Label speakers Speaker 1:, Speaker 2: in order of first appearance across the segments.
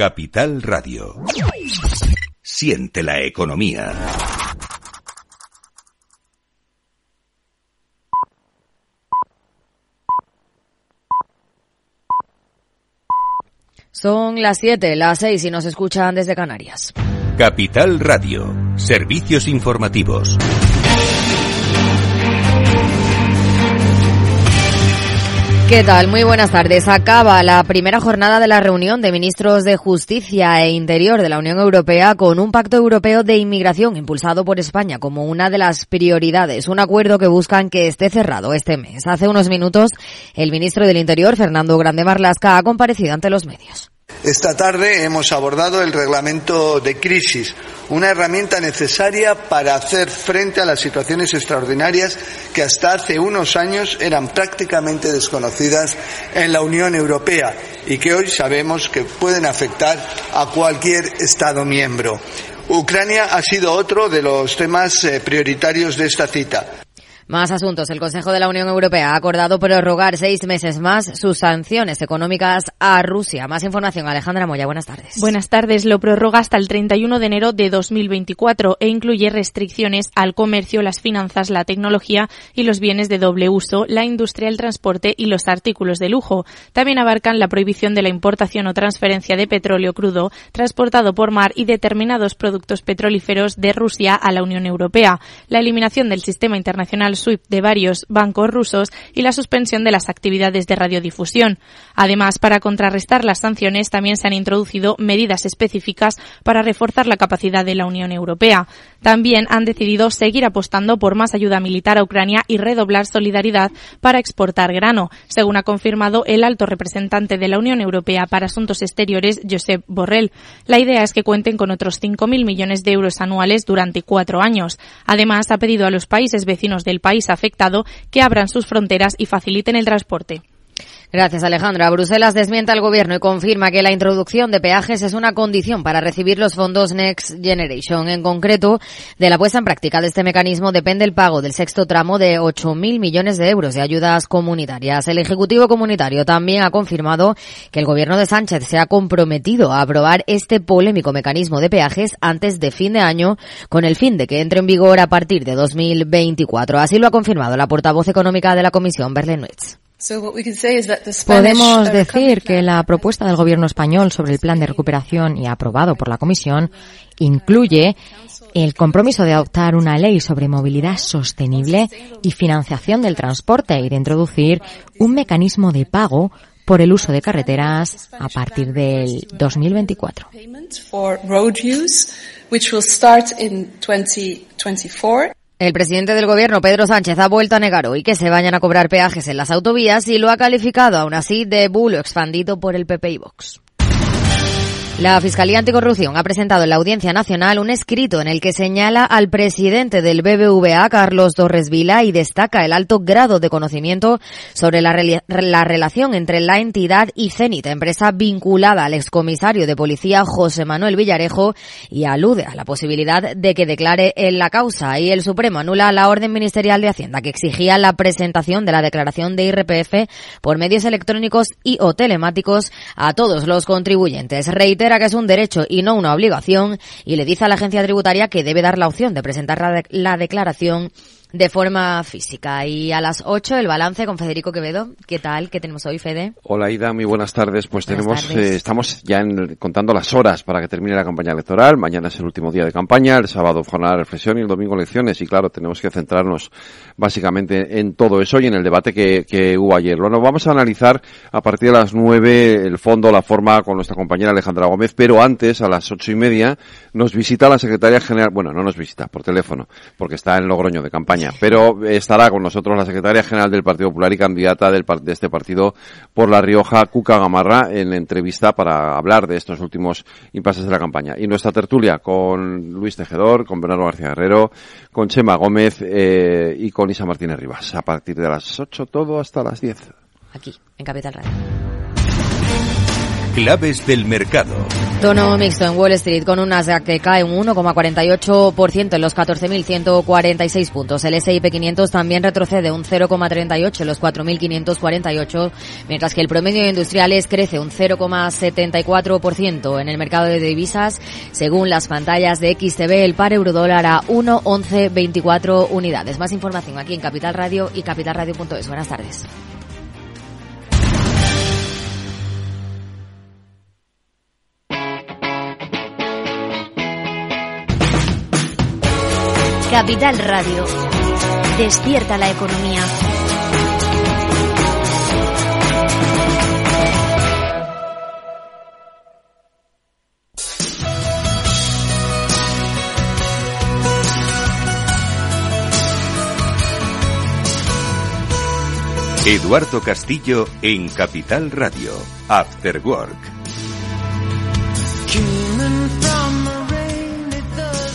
Speaker 1: Capital Radio. Siente la economía.
Speaker 2: Son las 7, las 6 y nos escuchan desde Canarias.
Speaker 1: Capital Radio. Servicios informativos.
Speaker 2: ¿Qué tal? Muy buenas tardes. Acaba la primera jornada de la reunión de ministros de Justicia e Interior de la Unión Europea con un pacto europeo de inmigración impulsado por España como una de las prioridades. Un acuerdo que buscan que esté cerrado este mes. Hace unos minutos, el ministro del Interior, Fernando Grande Marlasca, ha comparecido ante los medios.
Speaker 3: Esta tarde hemos abordado el reglamento de crisis, una herramienta necesaria para hacer frente a las situaciones extraordinarias que hasta hace unos años eran prácticamente desconocidas en la Unión Europea y que hoy sabemos que pueden afectar a cualquier Estado miembro. Ucrania ha sido otro de los temas eh, prioritarios de esta cita.
Speaker 2: Más asuntos. El Consejo de la Unión Europea ha acordado prorrogar seis meses más sus sanciones económicas a Rusia. Más información, Alejandra Moya. Buenas tardes.
Speaker 4: Buenas tardes. Lo prorroga hasta el 31 de enero de 2024 e incluye restricciones al comercio, las finanzas, la tecnología y los bienes de doble uso, la industria, el transporte y los artículos de lujo. También abarcan la prohibición de la importación o transferencia de petróleo crudo transportado por mar y determinados productos petrolíferos de Rusia a la Unión Europea, la eliminación del sistema internacional SWIFT de varios bancos rusos y la suspensión de las actividades de radiodifusión. Además, para contrarrestar las sanciones, también se han introducido medidas específicas para reforzar la capacidad de la Unión Europea. También han decidido seguir apostando por más ayuda militar a Ucrania y redoblar solidaridad para exportar grano, según ha confirmado el alto representante de la Unión Europea para Asuntos Exteriores, Josep Borrell. La idea es que cuenten con otros 5.000 millones de euros anuales durante cuatro años. Además, ha pedido a los países vecinos del país afectado que abran sus fronteras y faciliten el transporte.
Speaker 2: Gracias, Alejandra. Bruselas desmienta al gobierno y confirma que la introducción de peajes es una condición para recibir los fondos Next Generation. En concreto, de la puesta en práctica de este mecanismo depende el pago del sexto tramo de 8.000 millones de euros de ayudas comunitarias. El Ejecutivo Comunitario también ha confirmado que el gobierno de Sánchez se ha comprometido a aprobar este polémico mecanismo de peajes antes de fin de año, con el fin de que entre en vigor a partir de 2024. Así lo ha confirmado la portavoz económica de la Comisión, Berlin-Witz.
Speaker 5: Podemos decir que la propuesta del gobierno español sobre el plan de recuperación y aprobado por la Comisión incluye el compromiso de adoptar una ley sobre movilidad sostenible y financiación del transporte y de introducir un mecanismo de pago por el uso de carreteras a partir del 2024.
Speaker 2: El presidente del gobierno, Pedro Sánchez, ha vuelto a negar hoy que se vayan a cobrar peajes en las autovías y lo ha calificado aún así de bulo expandido por el PP y Vox. La Fiscalía Anticorrupción ha presentado en la Audiencia Nacional un escrito en el que señala al presidente del BBVA, Carlos Torres Vila, y destaca el alto grado de conocimiento sobre la, la relación entre la entidad y Cenit, empresa vinculada al excomisario de policía José Manuel Villarejo, y alude a la posibilidad de que declare en la causa. Y el Supremo anula la orden ministerial de Hacienda que exigía la presentación de la declaración de IRPF por medios electrónicos y o telemáticos a todos los contribuyentes. Reitera que es un derecho y no una obligación y le dice a la agencia tributaria que debe dar la opción de presentar la, la declaración de forma física. Y a las 8 el balance con Federico Quevedo. ¿Qué tal? ¿Qué tenemos hoy, Fede?
Speaker 6: Hola, Ida. Muy buenas tardes. Pues tenemos, eh, estamos ya contando las horas para que termine la campaña electoral. Mañana es el último día de campaña, el sábado jornada de reflexión y el domingo elecciones. Y claro, tenemos que centrarnos básicamente en todo eso y en el debate que, que hubo ayer. Bueno, vamos a analizar a partir de las 9 el fondo, la forma con nuestra compañera Alejandra Gómez, pero antes, a las ocho y media, nos visita la secretaria general, bueno, no nos visita, por teléfono, porque está en Logroño de campaña pero estará con nosotros la secretaria general del Partido Popular y candidata del, de este partido por La Rioja, Cuca Gamarra, en entrevista para hablar de estos últimos impases de la campaña. Y nuestra tertulia con Luis Tejedor, con Bernardo García Guerrero, con Chema Gómez eh, y con Isa Martínez Rivas. A partir de las 8 todo hasta las 10.
Speaker 2: Aquí, en Capital Radio.
Speaker 1: Claves del mercado.
Speaker 2: Tono mixto en Wall Street con un Nasdaq que cae un 1,48% en los 14.146 puntos. El S&P 500 también retrocede un 0,38 en los 4.548, mientras que el promedio de industriales crece un 0,74% en el mercado de divisas. Según las pantallas de XTB, el par euro dólar a 1,1124 unidades. Más información aquí en Capital Radio y capitalradio.es. Buenas tardes.
Speaker 7: Capital Radio. Despierta la economía.
Speaker 1: Eduardo Castillo en Capital Radio. After Work.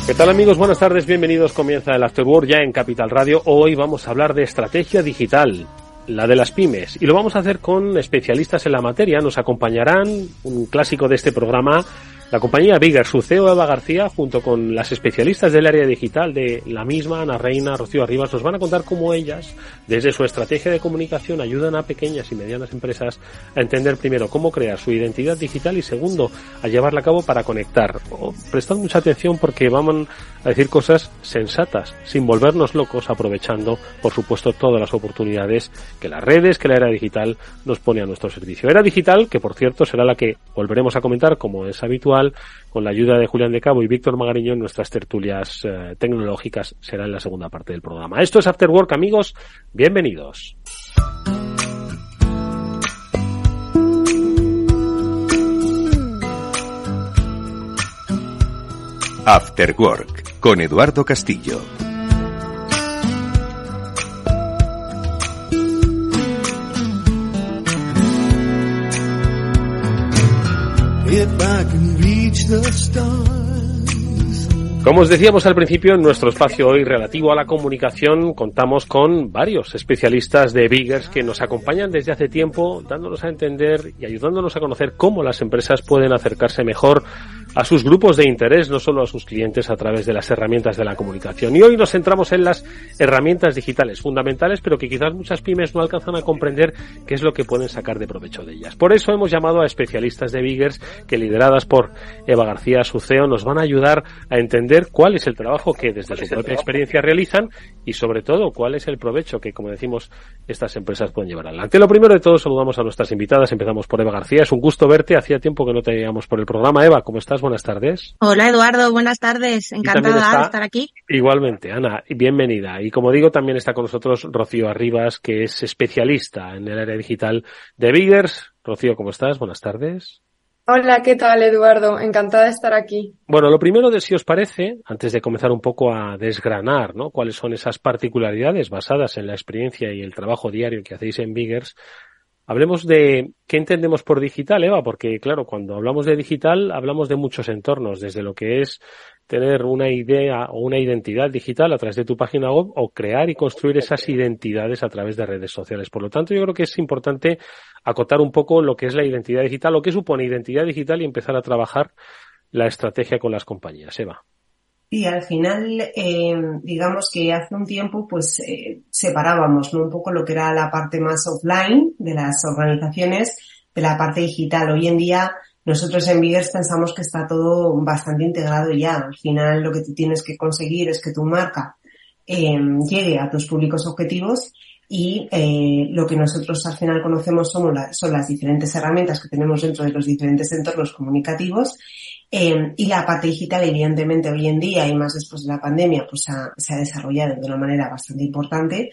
Speaker 8: ¿Qué tal amigos? Buenas tardes, bienvenidos. Comienza el Afterworld ya en Capital Radio. Hoy vamos a hablar de estrategia digital, la de las pymes, y lo vamos a hacer con especialistas en la materia. Nos acompañarán un clásico de este programa, la compañía Bigger, su CEO Eva García, junto con las especialistas del área digital de la misma, Ana Reina, Rocío Arribas, nos van a contar cómo ellas, desde su estrategia de comunicación, ayudan a pequeñas y medianas empresas a entender primero cómo crear su identidad digital y segundo, a llevarla a cabo para conectar. prestad mucha atención porque vamos a decir cosas sensatas, sin volvernos locos, aprovechando, por supuesto, todas las oportunidades que las redes, que la era digital nos pone a nuestro servicio. Era digital, que por cierto será la que volveremos a comentar como es habitual con la ayuda de Julián de Cabo y Víctor Magariño en nuestras tertulias eh, tecnológicas será en la segunda parte del programa. Esto es After Work, amigos. Bienvenidos.
Speaker 1: After Work con Eduardo Castillo.
Speaker 8: Como os decíamos al principio, en nuestro espacio hoy relativo a la comunicación contamos con varios especialistas de Biggers que nos acompañan desde hace tiempo, dándonos a entender y ayudándonos a conocer cómo las empresas pueden acercarse mejor a sus grupos de interés, no solo a sus clientes a través de las herramientas de la comunicación. Y hoy nos centramos en las herramientas digitales fundamentales, pero que quizás muchas pymes no alcanzan a comprender qué es lo que pueden sacar de provecho de ellas. Por eso hemos llamado a especialistas de Biggers que lideradas por Eva García Suceo nos van a ayudar a entender cuál es el trabajo que desde su propia experiencia realizan y sobre todo cuál es el provecho que, como decimos, estas empresas pueden llevar adelante. Lo primero de todo, saludamos a nuestras invitadas. Empezamos por Eva García. Es un gusto verte. Hacía tiempo que no te veíamos por el programa. Eva, ¿cómo estás? Buenas tardes.
Speaker 9: Hola Eduardo, buenas tardes. Encantada de estar aquí.
Speaker 8: Igualmente, Ana, bienvenida. Y como digo, también está con nosotros Rocío Arribas, que es especialista en el área digital de Biggers. Rocío, ¿cómo estás? Buenas tardes.
Speaker 10: Hola, ¿qué tal Eduardo? Encantada de estar aquí.
Speaker 8: Bueno, lo primero de si os parece, antes de comenzar un poco a desgranar, ¿no? Cuáles son esas particularidades basadas en la experiencia y el trabajo diario que hacéis en Biggers, Hablemos de qué entendemos por digital, Eva, porque claro, cuando hablamos de digital hablamos de muchos entornos, desde lo que es tener una idea o una identidad digital a través de tu página web o crear y construir esas identidades a través de redes sociales. Por lo tanto, yo creo que es importante acotar un poco lo que es la identidad digital, lo que supone identidad digital y empezar a trabajar la estrategia con las compañías. Eva.
Speaker 11: Y al final, eh, digamos que hace un tiempo, pues eh, separábamos ¿no? un poco lo que era la parte más offline de las organizaciones de la parte digital. Hoy en día, nosotros en Biggers pensamos que está todo bastante integrado ya. Al final, lo que tú tienes que conseguir es que tu marca eh, llegue a tus públicos objetivos y eh, lo que nosotros al final conocemos son, son las diferentes herramientas que tenemos dentro de los diferentes entornos comunicativos eh, y la parte digital, evidentemente, hoy en día y más después de la pandemia, pues se ha desarrollado de una manera bastante importante.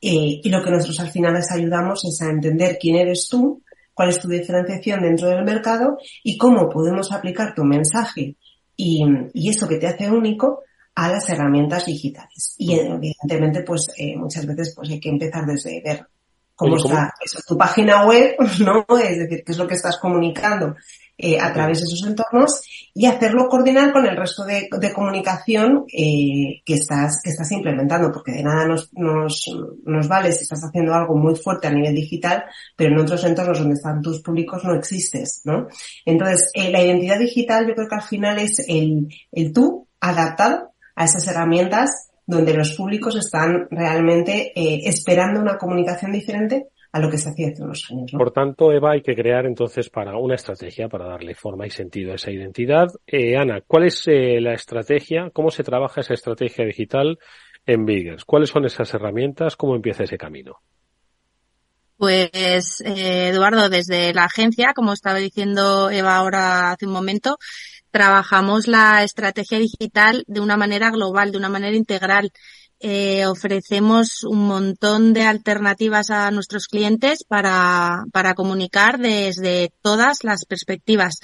Speaker 11: Eh, y lo que nosotros al final les ayudamos es a entender quién eres tú, cuál es tu diferenciación dentro del mercado y cómo podemos aplicar tu mensaje y, y eso que te hace único a las herramientas digitales. Y evidentemente, pues eh, muchas veces pues hay que empezar desde ver cómo está tu página web, ¿no? Es decir, qué es lo que estás comunicando eh, a través de esos entornos y hacerlo coordinar con el resto de, comunicación eh, que, estás, que estás implementando, porque de nada nos, nos, vale si estás haciendo algo muy fuerte a nivel digital, pero en otros entornos donde están tus públicos no existes, ¿no? Entonces, eh, la identidad digital yo creo que al final es el, el tú adaptado a esas herramientas donde los públicos están realmente esperando una comunicación diferente a lo que se hacía hace unos años.
Speaker 8: Por tanto, Eva, hay que crear entonces para una estrategia para darle forma y sentido a esa identidad. Eh, Ana, ¿cuál es eh, la estrategia? ¿Cómo se trabaja esa estrategia digital en Biggers? ¿Cuáles son esas herramientas? ¿Cómo empieza ese camino?
Speaker 9: Pues, Eduardo, desde la agencia, como estaba diciendo Eva ahora hace un momento, trabajamos la estrategia digital de una manera global, de una manera integral. Eh, ofrecemos un montón de alternativas a nuestros clientes para, para comunicar desde todas las perspectivas,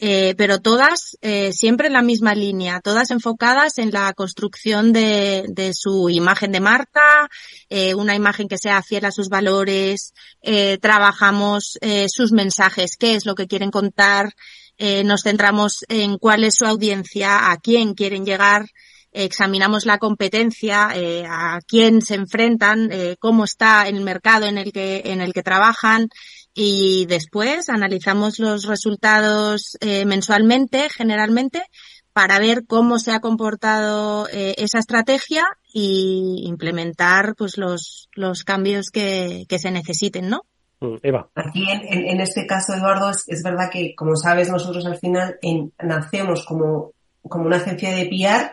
Speaker 9: eh, pero todas eh, siempre en la misma línea, todas enfocadas en la construcción de, de su imagen de marca, eh, una imagen que sea fiel a sus valores, eh, trabajamos eh, sus mensajes, qué es lo que quieren contar, nos centramos en cuál es su audiencia, a quién quieren llegar, examinamos la competencia, eh, a quién se enfrentan, eh, cómo está el mercado en el que, en el que trabajan y después analizamos los resultados eh, mensualmente, generalmente, para ver cómo se ha comportado eh, esa estrategia y implementar pues los, los cambios que, que se necesiten, ¿no?
Speaker 8: Mm, Eva.
Speaker 11: Aquí en, en, este caso, Eduardo, es, es, verdad que, como sabes, nosotros al final en, nacemos como, como una agencia de PR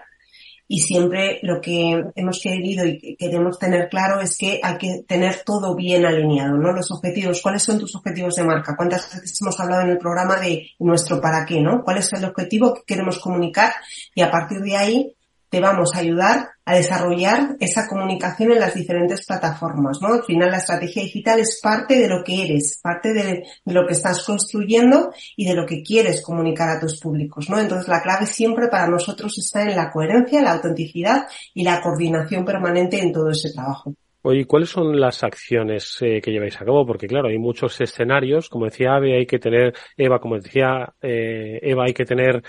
Speaker 11: y siempre lo que hemos querido y queremos tener claro es que hay que tener todo bien alineado, ¿no? Los objetivos, ¿cuáles son tus objetivos de marca? ¿Cuántas veces hemos hablado en el programa de nuestro para qué, ¿no? ¿Cuál es el objetivo que queremos comunicar? Y a partir de ahí te vamos a ayudar a desarrollar esa comunicación en las diferentes plataformas, ¿no? Al final la estrategia digital es parte de lo que eres, parte de, lo que estás construyendo y de lo que quieres comunicar a tus públicos, ¿no? Entonces la clave siempre para nosotros está en la coherencia, la autenticidad y la coordinación permanente en todo ese trabajo.
Speaker 8: Oye, ¿cuáles son las acciones eh, que lleváis a cabo? Porque claro, hay muchos escenarios, como decía Ave, hay que tener, Eva, como decía eh, Eva, hay que tener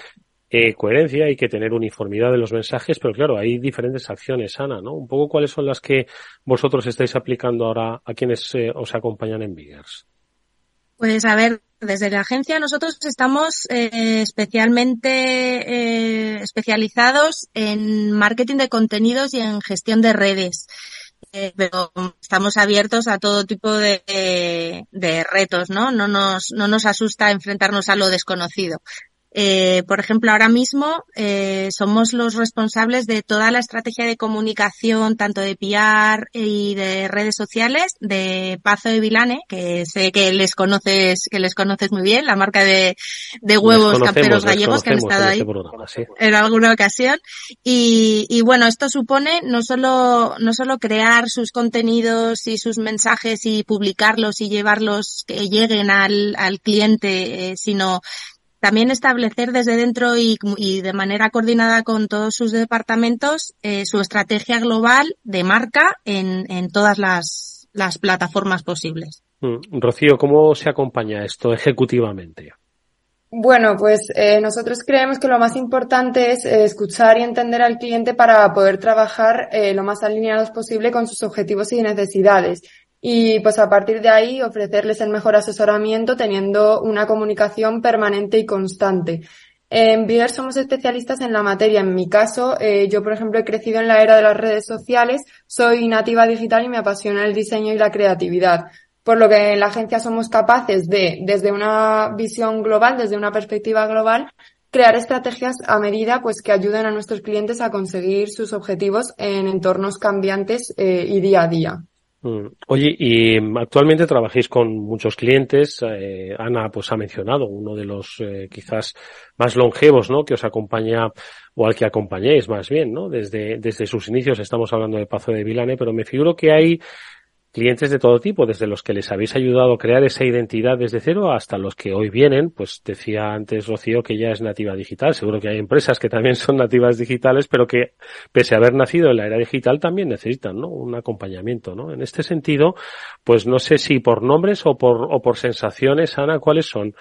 Speaker 8: eh, coherencia, hay que tener uniformidad de los mensajes, pero claro, hay diferentes acciones, Ana, ¿no? Un poco cuáles son las que vosotros estáis aplicando ahora a quienes eh, os acompañan en Biggers.
Speaker 9: Pues a ver, desde la agencia nosotros estamos eh, especialmente eh, especializados en marketing de contenidos y en gestión de redes. Pero estamos abiertos a todo tipo de, de, retos, ¿no? No nos, no nos asusta enfrentarnos a lo desconocido. Eh, por ejemplo, ahora mismo eh, somos los responsables de toda la estrategia de comunicación, tanto de PR y de redes sociales, de Pazo de Vilane, que sé que les conoces, que les conoces muy bien, la marca de, de huevos camperos gallegos que han estado ahí en, este programa, sí. en alguna ocasión. Y, y, bueno, esto supone no solo, no solo crear sus contenidos y sus mensajes y publicarlos y llevarlos que lleguen al, al cliente, eh, sino también establecer desde dentro y, y, de manera coordinada con todos sus departamentos eh, su estrategia global de marca en, en todas las, las, plataformas posibles.
Speaker 8: Mm. Rocío, ¿cómo se acompaña esto ejecutivamente?
Speaker 10: Bueno, pues eh, nosotros creemos que lo más importante es eh, escuchar y entender al cliente para poder trabajar eh, lo más alineados posible con sus objetivos y necesidades y pues a partir de ahí ofrecerles el mejor asesoramiento teniendo una comunicación permanente y constante. En Bigger somos especialistas en la materia. En mi caso, eh, yo por ejemplo he crecido en la era de las redes sociales, soy nativa digital y me apasiona el diseño y la creatividad. Por lo que en la agencia somos capaces de, desde una visión global, desde una perspectiva global, crear estrategias a medida pues que ayuden a nuestros clientes a conseguir sus objetivos en entornos cambiantes eh, y día a día.
Speaker 8: Mm. Oye, y actualmente trabajáis con muchos clientes. Eh, Ana, pues ha mencionado uno de los eh, quizás más longevos, ¿no? Que os acompaña o al que acompañéis más bien, ¿no? Desde, desde sus inicios estamos hablando de Pazo de Vilane, pero me figuro que hay clientes de todo tipo, desde los que les habéis ayudado a crear esa identidad desde cero hasta los que hoy vienen, pues decía antes Rocío que ya es nativa digital, seguro que hay empresas que también son nativas digitales, pero que pese a haber nacido en la era digital también necesitan, ¿no? Un acompañamiento, ¿no? En este sentido, pues no sé si por nombres o por, o por sensaciones, Ana, ¿cuáles son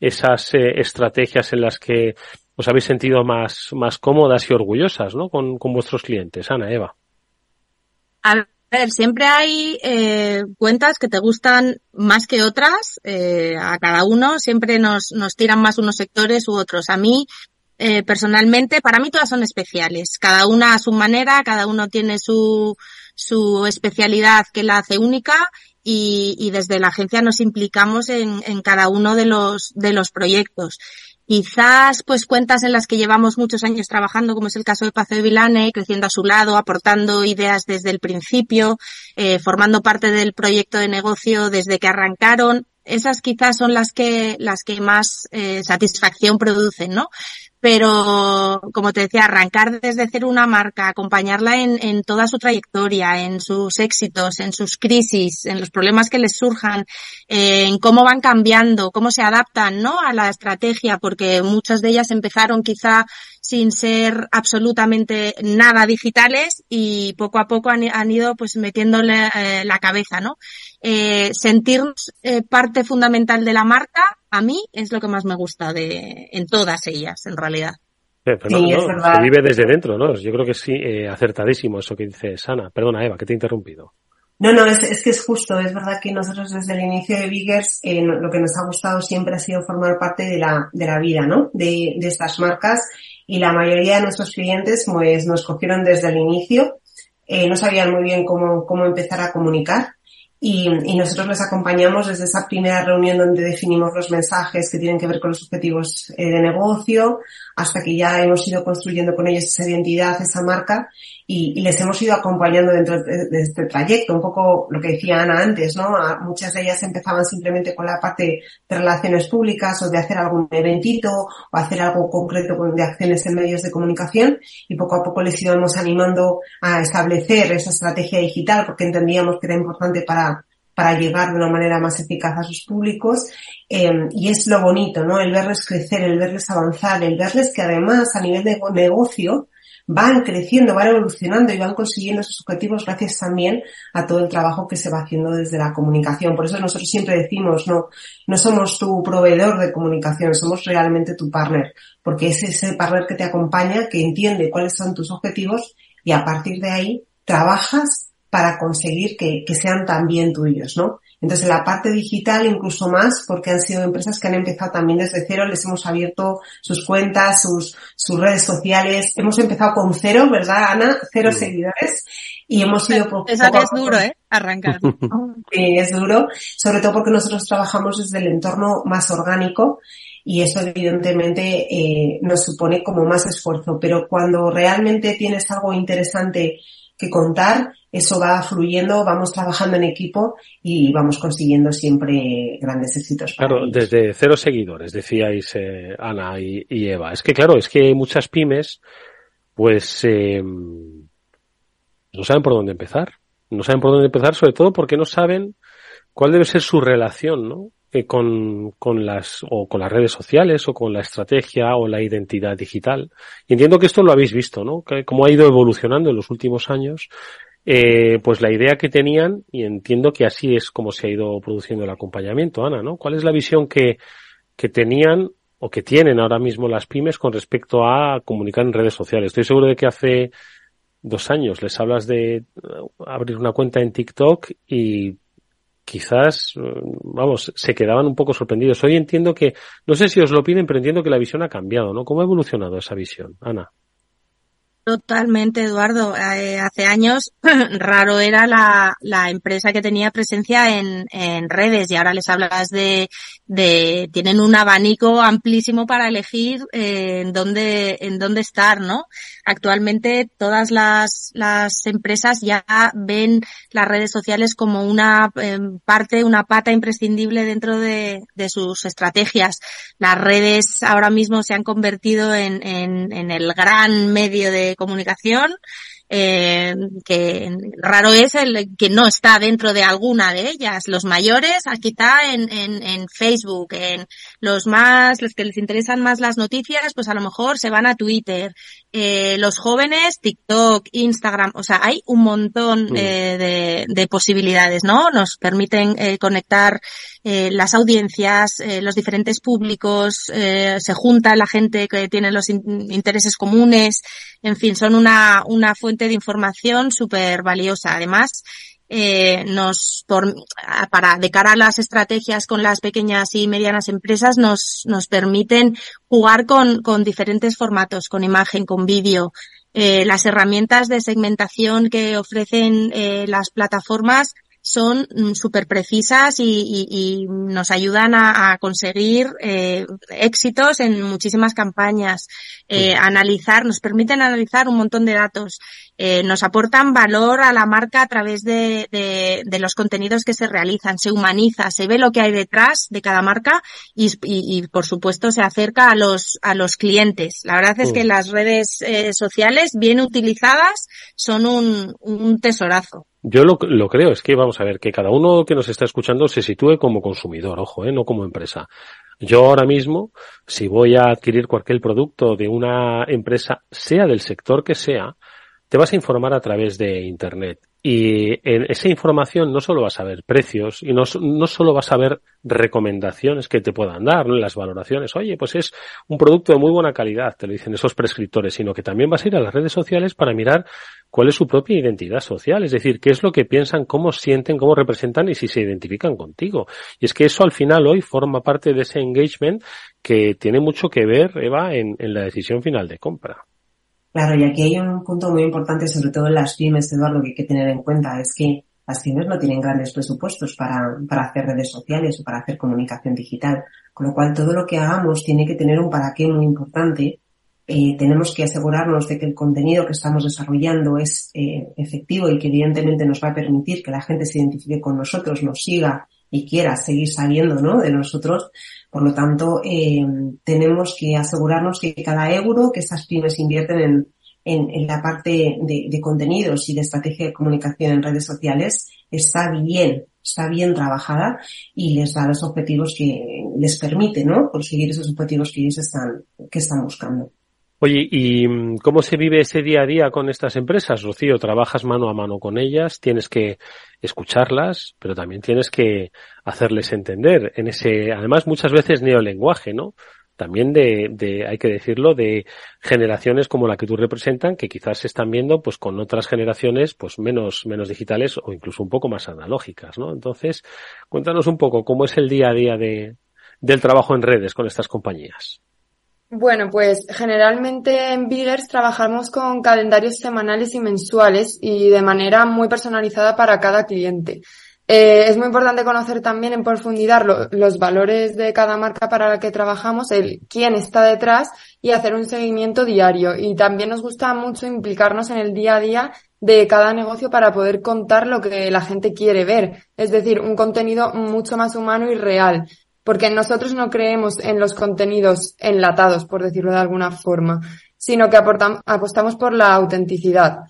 Speaker 8: esas eh, estrategias en las que os habéis sentido más, más cómodas y orgullosas, ¿no? Con, con vuestros clientes. Ana, Eva.
Speaker 9: Ver, siempre hay eh, cuentas que te gustan más que otras. Eh, a cada uno siempre nos, nos tiran más unos sectores u otros. A mí, eh, personalmente, para mí todas son especiales. Cada una a su manera, cada uno tiene su, su especialidad que la hace única y, y desde la agencia nos implicamos en, en cada uno de los, de los proyectos. Quizás pues cuentas en las que llevamos muchos años trabajando, como es el caso de Pazo de Vilane, creciendo a su lado, aportando ideas desde el principio, eh, formando parte del proyecto de negocio desde que arrancaron. Esas quizás son las que, las que más eh, satisfacción producen, ¿no? Pero como te decía, arrancar desde cero una marca, acompañarla en, en, toda su trayectoria, en sus éxitos, en sus crisis, en los problemas que les surjan, en cómo van cambiando, cómo se adaptan, ¿no? A la estrategia, porque muchas de ellas empezaron quizá sin ser absolutamente nada digitales y poco a poco han, han ido pues metiéndole eh, la cabeza, ¿no? Eh, sentirnos eh, parte fundamental de la marca, a mí es lo que más me gusta de, en todas ellas, en realidad.
Speaker 8: Eh, pero sí, no, no, se vive desde dentro, ¿no? Yo creo que sí, eh, acertadísimo eso que dice Sana. Perdona, Eva, que te he interrumpido.
Speaker 11: No, no, es, es, que es justo. Es verdad que nosotros desde el inicio de Biggers eh, lo que nos ha gustado siempre ha sido formar parte de la, de la vida, ¿no? De, de estas marcas y la mayoría de nuestros clientes pues nos cogieron desde el inicio. Eh, no sabían muy bien cómo, cómo empezar a comunicar y, y, nosotros les acompañamos desde esa primera reunión donde definimos los mensajes que tienen que ver con los objetivos eh, de negocio, hasta que ya hemos ido construyendo con ellos esa identidad, esa marca, y, les hemos ido acompañando dentro de, este trayecto, un poco lo que decía Ana antes, ¿no? Muchas de ellas empezaban simplemente con la parte de relaciones públicas o de hacer algún eventito o hacer algo concreto de acciones en medios de comunicación y poco a poco les íbamos animando a establecer esa estrategia digital porque entendíamos que era importante para para llegar de una manera más eficaz a sus públicos eh, y es lo bonito, ¿no? El verles crecer, el verles avanzar, el verles que además a nivel de negocio van creciendo, van evolucionando y van consiguiendo sus objetivos gracias también a todo el trabajo que se va haciendo desde la comunicación. Por eso nosotros siempre decimos, no, no somos tu proveedor de comunicación, somos realmente tu partner, porque es ese partner que te acompaña, que entiende cuáles son tus objetivos y a partir de ahí trabajas para conseguir que, que sean también tuyos, ¿no? Entonces, la parte digital incluso más, porque han sido empresas que han empezado también desde cero, les hemos abierto sus cuentas, sus, sus redes sociales. Hemos empezado con cero, ¿verdad, Ana? Cero sí. seguidores. Y hemos ido
Speaker 9: poco, Eso poco es duro, ¿eh? Arrancar.
Speaker 11: sí, es duro. Sobre todo porque nosotros trabajamos desde el entorno más orgánico y eso evidentemente eh, nos supone como más esfuerzo. Pero cuando realmente tienes algo interesante que contar, eso va fluyendo, vamos trabajando en equipo y vamos consiguiendo siempre grandes éxitos.
Speaker 8: Para claro, ellos. desde cero seguidores, decíais eh, Ana y, y, Eva. Es que claro, es que muchas pymes, pues, eh, no saben por dónde empezar. No saben por dónde empezar, sobre todo porque no saben cuál debe ser su relación, ¿no? Eh, con, con las, o con las redes sociales, o con la estrategia, o la identidad digital. Y entiendo que esto lo habéis visto, ¿no? Que, cómo ha ido evolucionando en los últimos años, eh, pues la idea que tenían, y entiendo que así es como se ha ido produciendo el acompañamiento, Ana, ¿no? ¿Cuál es la visión que, que tenían o que tienen ahora mismo las pymes con respecto a comunicar en redes sociales? Estoy seguro de que hace dos años les hablas de abrir una cuenta en TikTok y quizás, vamos, se quedaban un poco sorprendidos. Hoy entiendo que, no sé si os lo piden, pero entiendo que la visión ha cambiado, ¿no? ¿Cómo ha evolucionado esa visión, Ana?
Speaker 9: Totalmente, Eduardo. Eh, hace años raro era la, la, empresa que tenía presencia en, en, redes y ahora les hablas de, de tienen un abanico amplísimo para elegir eh, en dónde en dónde estar, ¿no? Actualmente todas las, las empresas ya ven las redes sociales como una eh, parte, una pata imprescindible dentro de, de, sus estrategias. Las redes ahora mismo se han convertido en, en, en el gran medio de comunicación eh, que raro es el que no está dentro de alguna de ellas. Los mayores, quizá en, en, en Facebook, en los más, los que les interesan más las noticias, pues a lo mejor se van a Twitter. Eh, los jóvenes, TikTok, Instagram, o sea, hay un montón mm. eh, de, de, posibilidades, ¿no? Nos permiten eh, conectar eh, las audiencias, eh, los diferentes públicos, eh, se junta la gente que tiene los intereses comunes, en fin, son una, una fuente de información súper valiosa. Además, eh, nos por, para de cara a las estrategias con las pequeñas y medianas empresas nos nos permiten jugar con con diferentes formatos con imagen con vídeo. Eh, las herramientas de segmentación que ofrecen eh, las plataformas son mm, súper precisas y, y, y, nos ayudan a, a conseguir eh, éxitos en muchísimas campañas, eh, analizar, nos permiten analizar un montón de datos, eh, nos aportan valor a la marca a través de, de, de, los contenidos que se realizan, se humaniza, se ve lo que hay detrás de cada marca y, y por supuesto se acerca a los, a los clientes. La verdad es que las redes eh, sociales bien utilizadas son un, un tesorazo.
Speaker 8: Yo lo, lo, creo, es que vamos a ver, que cada uno que nos está escuchando se sitúe como consumidor, ojo, ¿eh? no como empresa. Yo ahora mismo, si voy a adquirir cualquier producto de una empresa, sea del sector que sea, te vas a informar a través de Internet. Y en esa información no solo vas a ver precios y no, solo vas a ver recomendaciones que te puedan dar, las valoraciones. Oye, pues es un producto de muy buena calidad, te lo dicen esos prescriptores, sino que también vas a ir a las redes sociales para mirar cuál es su propia identidad social, es decir, qué es lo que piensan, cómo sienten, cómo representan y si se identifican contigo. Y es que eso al final hoy forma parte de ese engagement que tiene mucho que ver, Eva, en la decisión final de compra.
Speaker 11: Claro, y aquí hay un punto muy importante, sobre todo en las pymes, Eduardo, que hay que tener en cuenta, es que las pymes no tienen grandes presupuestos para, para hacer redes sociales o para hacer comunicación digital, con lo cual todo lo que hagamos tiene que tener un para qué muy importante. Eh, tenemos que asegurarnos de que el contenido que estamos desarrollando es eh, efectivo y que evidentemente nos va a permitir que la gente se identifique con nosotros, nos siga y quiera seguir sabiendo ¿no? de nosotros. Por lo tanto, eh, tenemos que asegurarnos que cada euro que estas pymes invierten en, en, la parte de, de, contenidos y de estrategia de comunicación en redes sociales está bien, está bien trabajada y les da los objetivos que les permite, ¿no? Conseguir esos objetivos que ellos están, que están buscando.
Speaker 8: Oye, ¿y mm, cómo se vive ese día a día con estas empresas, Rocío? ¿Trabajas mano a mano con ellas? ¿Tienes que escucharlas? Pero también tienes que hacerles entender en ese, además muchas veces neolenguaje, ¿no? También de, de, hay que decirlo, de generaciones como la que tú representan, que quizás se están viendo pues con otras generaciones pues menos, menos digitales o incluso un poco más analógicas, ¿no? Entonces, cuéntanos un poco cómo es el día a día de, del trabajo en redes con estas compañías.
Speaker 10: Bueno, pues generalmente en Billers trabajamos con calendarios semanales y mensuales y de manera muy personalizada para cada cliente. Eh, es muy importante conocer también en profundidad lo, los valores de cada marca para la que trabajamos, el quién está detrás y hacer un seguimiento diario. Y también nos gusta mucho implicarnos en el día a día de cada negocio para poder contar lo que la gente quiere ver. Es decir, un contenido mucho más humano y real porque nosotros no creemos en los contenidos enlatados, por decirlo de alguna forma, sino que apostamos por la autenticidad.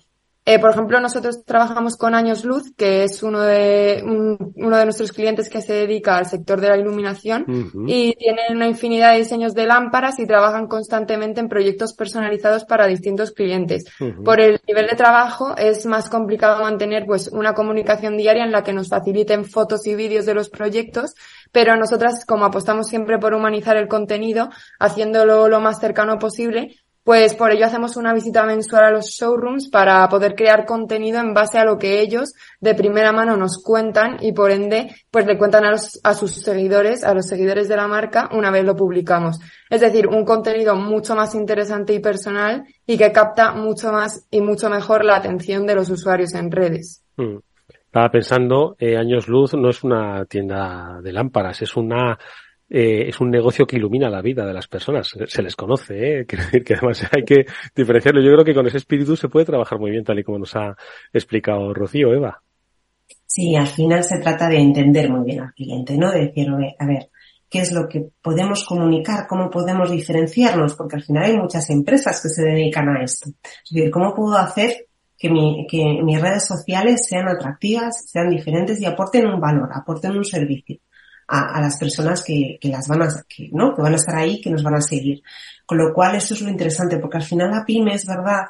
Speaker 10: Eh, por ejemplo, nosotros trabajamos con Años Luz, que es uno de, un, uno de nuestros clientes que se dedica al sector de la iluminación uh -huh. y tienen una infinidad de diseños de lámparas y trabajan constantemente en proyectos personalizados para distintos clientes. Uh -huh. Por el nivel de trabajo es más complicado mantener pues una comunicación diaria en la que nos faciliten fotos y vídeos de los proyectos, pero nosotras como apostamos siempre por humanizar el contenido, haciéndolo lo más cercano posible, pues por ello hacemos una visita mensual a los showrooms para poder crear contenido en base a lo que ellos de primera mano nos cuentan y por ende pues le cuentan a, los, a sus seguidores, a los seguidores de la marca una vez lo publicamos. Es decir, un contenido mucho más interesante y personal y que capta mucho más y mucho mejor la atención de los usuarios en redes.
Speaker 8: Mm. Estaba pensando, eh, Años Luz no es una tienda de lámparas, es una eh, es un negocio que ilumina la vida de las personas. Se les conoce, ¿eh? Quiero decir que además hay que diferenciarlo. Yo creo que con ese espíritu se puede trabajar muy bien, tal y como nos ha explicado Rocío, Eva.
Speaker 11: Sí, al final se trata de entender muy bien al cliente, ¿no? De decir, a ver, qué es lo que podemos comunicar, cómo podemos diferenciarnos, porque al final hay muchas empresas que se dedican a esto. Es decir, ¿cómo puedo hacer que, mi, que mis redes sociales sean atractivas, sean diferentes y aporten un valor, aporten un servicio a, las personas que, que, las van a, que, ¿no? que van a estar ahí, que nos van a seguir. Con lo cual, esto es lo interesante, porque al final la pyme es verdad,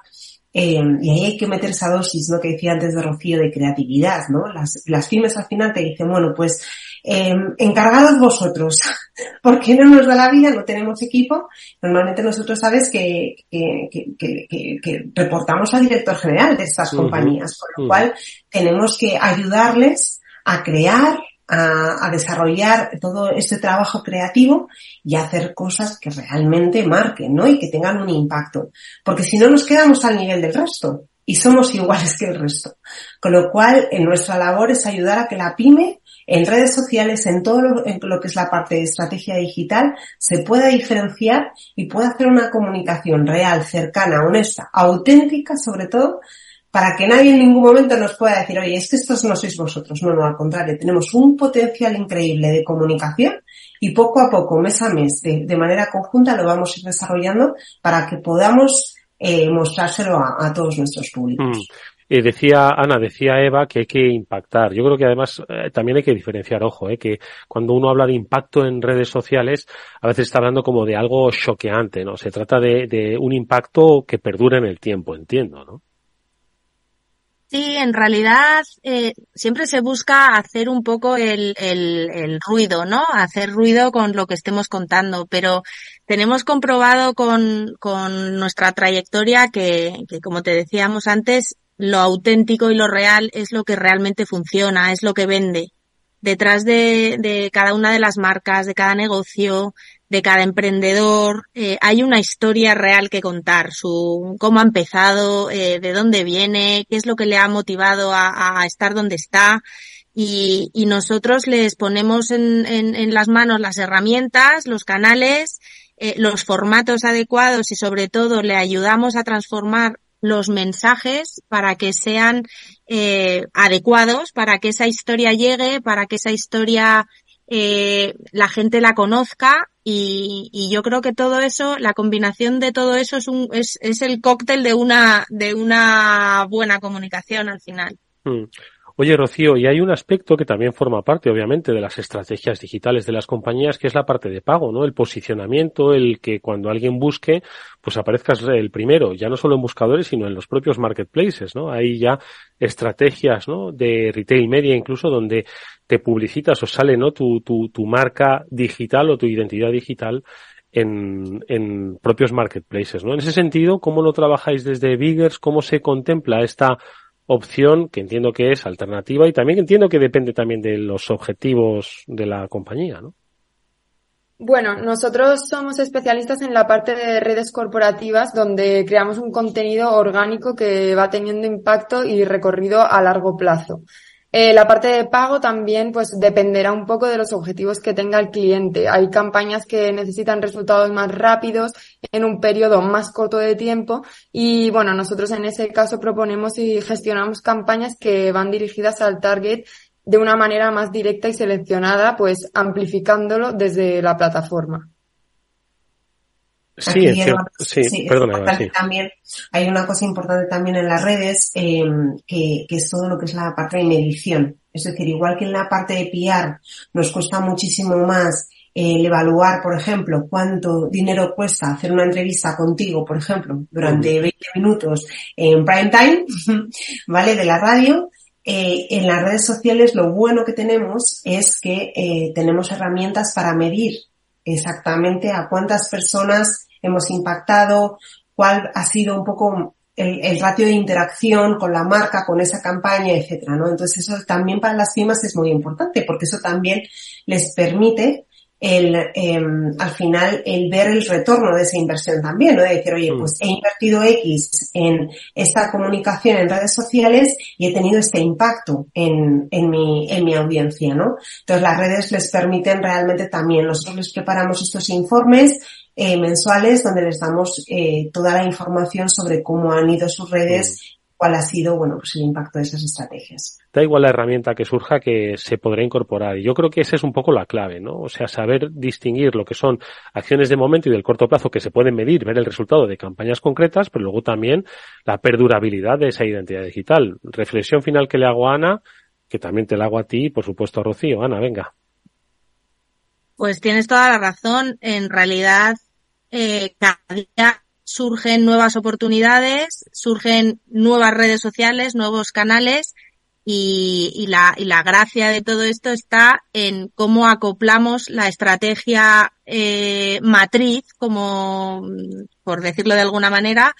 Speaker 11: eh, y ahí hay que meter esa dosis, ¿no? Que decía antes de Rocío, de creatividad, ¿no? Las, las pymes al final te dicen, bueno, pues, eh, encargados vosotros, porque no nos da la vida, no tenemos equipo. Normalmente nosotros sabes que, que, que, que reportamos al director general de estas compañías, con lo cual tenemos que ayudarles a crear, a, desarrollar todo este trabajo creativo y hacer cosas que realmente marquen, ¿no? Y que tengan un impacto. Porque si no nos quedamos al nivel del resto y somos iguales que el resto. Con lo cual, en nuestra labor es ayudar a que la pyme en redes sociales, en todo lo, lo que es la parte de estrategia digital, se pueda diferenciar y pueda hacer una comunicación real, cercana, honesta, auténtica sobre todo, para que nadie en ningún momento nos pueda decir, oye, es que estos no sois vosotros. No, no, al contrario, tenemos un potencial increíble de comunicación y poco a poco, mes a mes, de, manera conjunta, lo vamos a ir desarrollando para que podamos eh, mostrárselo a, todos nuestros públicos. Mm.
Speaker 8: Eh, decía Ana, decía Eva que hay que impactar. Yo creo que además eh, también hay que diferenciar, ojo, eh, que cuando uno habla de impacto en redes sociales, a veces está hablando como de algo choqueante, ¿no? Se trata de, de un impacto que perdure en el tiempo, entiendo, ¿no?
Speaker 9: Sí, en realidad eh, siempre se busca hacer un poco el, el, el, ruido, ¿no? Hacer ruido con lo que estemos contando, pero tenemos comprobado con, con nuestra trayectoria que, que, como te decíamos antes, lo auténtico y lo real es lo que realmente funciona, es lo que vende. Detrás de, de cada una de las marcas, de cada negocio, de cada emprendedor, eh, hay una historia real que contar, su cómo ha empezado, eh, de dónde viene, qué es lo que le ha motivado a, estar donde está. Y, y, nosotros les ponemos en, en, en, las manos las herramientas, los canales, eh, los formatos adecuados y sobre todo le ayudamos a transformar los mensajes para que sean eh, adecuados, para que esa historia llegue, para que esa historia eh, la gente la conozca y, y, yo creo que todo eso, la combinación de todo eso es, un, es, es el cóctel de una, de una buena comunicación al final.
Speaker 8: Hmm. Oye, Rocío, y hay un aspecto que también forma parte, obviamente, de las estrategias digitales de las compañías, que es la parte de pago, ¿no? El posicionamiento, el que cuando alguien busque, pues aparezcas el primero, ya no solo en buscadores, sino en los propios marketplaces, ¿no? Hay ya estrategias, ¿no? De retail media incluso, donde te publicitas o sale, ¿no? Tu, tu, tu marca digital o tu identidad digital en, en propios marketplaces, ¿no? En ese sentido, ¿cómo lo trabajáis desde Biggers? ¿Cómo se contempla esta opción que entiendo que es alternativa y también entiendo que depende también de los objetivos de la compañía, ¿no?
Speaker 10: Bueno, nosotros somos especialistas en la parte de redes corporativas donde creamos un contenido orgánico que va teniendo impacto y recorrido a largo plazo. Eh, la parte de pago también pues dependerá un poco de los objetivos que tenga el cliente. Hay campañas que necesitan resultados más rápidos en un periodo más corto de tiempo y bueno, nosotros en ese caso proponemos y gestionamos campañas que van dirigidas al target de una manera más directa y seleccionada, pues amplificándolo desde la plataforma.
Speaker 11: Sí, sí, perdona, También hay una cosa importante también en las redes, eh, que, que, es todo lo que es la parte de medición. Es decir, igual que en la parte de PR nos cuesta muchísimo más eh, el evaluar, por ejemplo, cuánto dinero cuesta hacer una entrevista contigo, por ejemplo, durante 20 minutos en prime time, ¿vale? De la radio. Eh, en las redes sociales lo bueno que tenemos es que eh, tenemos herramientas para medir exactamente a cuántas personas hemos impactado, cuál ha sido un poco el, ratio de interacción con la marca, con esa campaña, etcétera, ¿no? Entonces eso también para las firmas es muy importante porque eso también les permite el, em, al final, el ver el retorno de esa inversión también, ¿no? De decir, oye, mm. pues he invertido X en esta comunicación en redes sociales y he tenido este impacto en, en mi, en mi audiencia, ¿no? Entonces las redes les permiten realmente también, nosotros les preparamos estos informes, eh, mensuales donde les damos eh, toda la información sobre cómo han ido sus redes, mm cuál ha sido, bueno, pues el impacto de esas estrategias.
Speaker 8: Da igual la herramienta que surja que se podrá incorporar. Y yo creo que esa es un poco la clave, ¿no? O sea, saber distinguir lo que son acciones de momento y del corto plazo que se pueden medir, ver el resultado de campañas concretas, pero luego también la perdurabilidad de esa identidad digital. Reflexión final que le hago a Ana, que también te la hago a ti y por supuesto a Rocío. Ana, venga.
Speaker 9: Pues tienes toda la razón. En realidad, eh, cada día surgen nuevas oportunidades, surgen nuevas redes sociales, nuevos canales y, la, y la gracia de todo esto está en cómo acoplamos la estrategia eh, matriz, como por decirlo de alguna manera,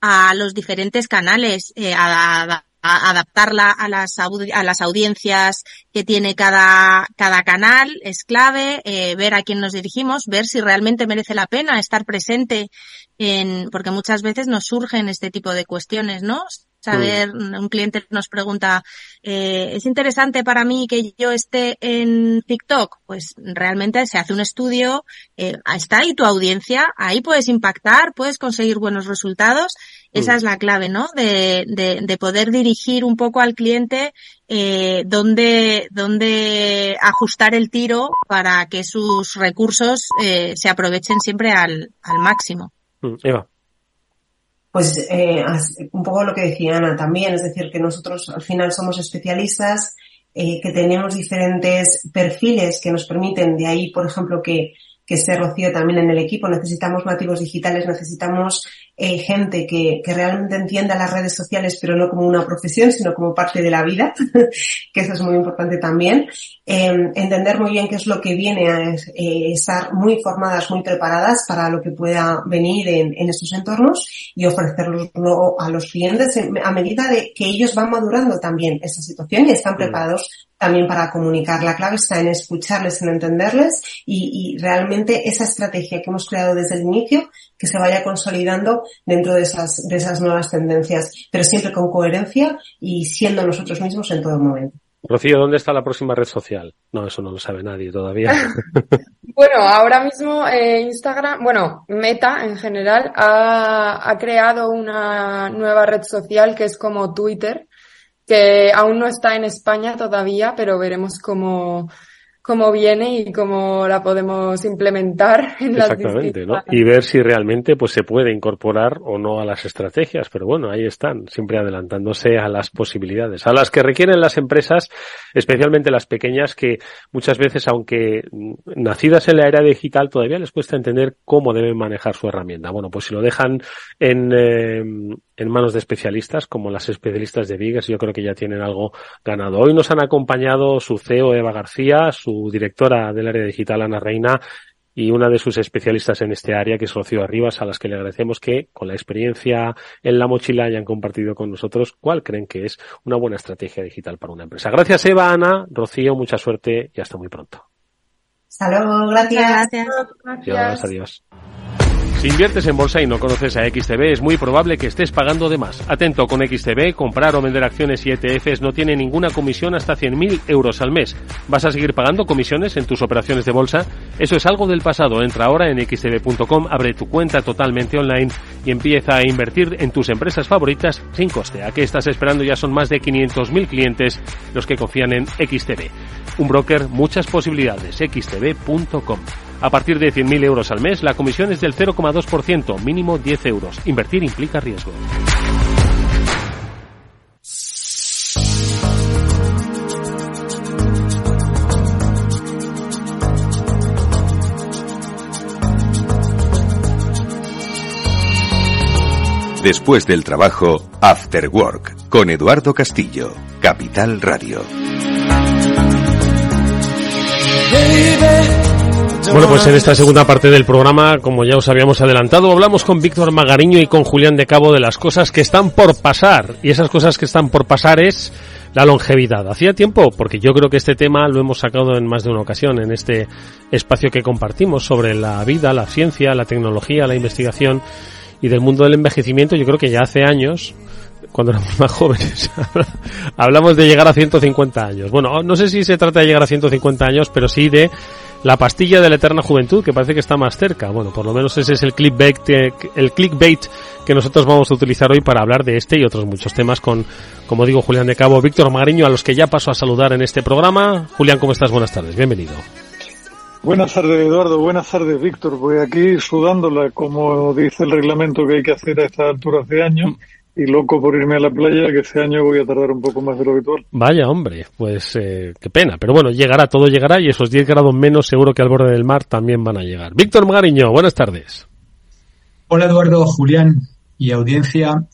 Speaker 9: a los diferentes canales, eh, adaptarla a las, a las audiencias que tiene cada, cada canal es clave, eh, ver a quién nos dirigimos, ver si realmente merece la pena estar presente en, porque muchas veces nos surgen este tipo de cuestiones, ¿no? saber, un cliente nos pregunta, eh, ¿es interesante para mí que yo esté en TikTok? Pues realmente se hace un estudio, eh, está ahí tu audiencia, ahí puedes impactar, puedes conseguir buenos resultados. Esa es la clave, ¿no? De, de, de poder dirigir un poco al cliente eh, dónde, dónde ajustar el tiro para que sus recursos eh, se aprovechen siempre al, al máximo.
Speaker 8: Mm, Eva
Speaker 11: pues eh, un poco lo que decía Ana también, es decir, que nosotros al final somos especialistas, eh, que tenemos diferentes perfiles que nos permiten, de ahí, por ejemplo, que que esté Rocío también en el equipo. Necesitamos nativos digitales, necesitamos eh, gente que, que, realmente entienda las redes sociales, pero no como una profesión, sino como parte de la vida, que eso es muy importante también. Eh, entender muy bien qué es lo que viene a eh, estar muy formadas, muy preparadas para lo que pueda venir en, en estos entornos y ofrecerlo a los clientes a medida de que ellos van madurando también esa situación y están mm. preparados también para comunicar. La clave está en escucharles, en entenderles y, y, realmente esa estrategia que hemos creado desde el inicio que se vaya consolidando dentro de esas, de esas nuevas tendencias, pero siempre con coherencia y siendo nosotros mismos en todo momento.
Speaker 8: Rocío, ¿dónde está la próxima red social? No, eso no lo sabe nadie todavía.
Speaker 10: bueno, ahora mismo eh, Instagram, bueno, Meta en general ha, ha creado una nueva red social que es como Twitter, que aún no está en España todavía, pero veremos cómo, cómo viene y cómo la podemos implementar en
Speaker 8: Exactamente, ¿no? Y ver si realmente pues se puede incorporar o no a las estrategias, pero bueno, ahí están, siempre adelantándose a las posibilidades, a las que requieren las empresas, especialmente las pequeñas que muchas veces aunque nacidas en la era digital todavía les cuesta entender cómo deben manejar su herramienta. Bueno, pues si lo dejan en eh, en manos de especialistas como las especialistas de Vigas, yo creo que ya tienen algo ganado. Hoy nos han acompañado su CEO Eva García, su directora del área digital Ana Reina y una de sus especialistas en este área, que es Rocío Arribas, a las que le agradecemos que con la experiencia en la mochila hayan compartido con nosotros cuál creen que es una buena estrategia digital para una empresa. Gracias Eva, Ana, Rocío, mucha suerte y hasta muy pronto.
Speaker 11: Hasta luego, gracias.
Speaker 8: Adiós, adiós. Si inviertes en bolsa y no conoces a XTB, es muy probable que estés pagando de más. Atento con XTB, comprar o vender acciones y ETFs no tiene ninguna comisión hasta 100.000 euros al mes. ¿Vas a seguir pagando comisiones en tus operaciones de bolsa? Eso es algo del pasado. Entra ahora en xtb.com, abre tu cuenta totalmente online y empieza a invertir en tus empresas favoritas sin coste. ¿A qué estás esperando? Ya son más de 500.000 clientes los que confían en XTB. Un broker, muchas posibilidades. xtb.com. A partir de 100.000 euros al mes, la comisión es del 0,2%, mínimo 10 euros. Invertir implica riesgo.
Speaker 1: Después del trabajo, After Work, con Eduardo Castillo, Capital Radio.
Speaker 8: Bueno, pues en esta segunda parte del programa, como ya os habíamos adelantado, hablamos con Víctor Magariño y con Julián de Cabo de las cosas que están por pasar. Y esas cosas que están por pasar es la longevidad. Hacía tiempo, porque yo creo que este tema lo hemos sacado en más de una ocasión en este espacio que compartimos sobre la vida, la ciencia, la tecnología, la investigación y del mundo del envejecimiento. Yo creo que ya hace años cuando éramos más jóvenes. Hablamos de llegar a 150 años. Bueno, no sé si se trata de llegar a 150 años, pero sí de La pastilla de la eterna juventud, que parece que está más cerca. Bueno, por lo menos ese es el clickbait, el clickbait que nosotros vamos a utilizar hoy para hablar de este y otros muchos temas con, como digo, Julián de Cabo, Víctor Magariño, a los que ya paso a saludar en este programa. Julián, ¿cómo estás? Buenas tardes, bienvenido.
Speaker 12: Buenas tardes, Eduardo. Buenas tardes, Víctor. Voy aquí sudándola, como dice el reglamento que hay que hacer a estas alturas de año y loco por irme a la playa, que este año voy a tardar un poco más de lo habitual.
Speaker 8: Vaya, hombre, pues eh, qué pena. Pero bueno, llegará, todo llegará y esos 10 grados menos seguro que al borde del mar también van a llegar. Víctor Magariño, buenas tardes.
Speaker 13: Hola, Eduardo, Julián y audiencia.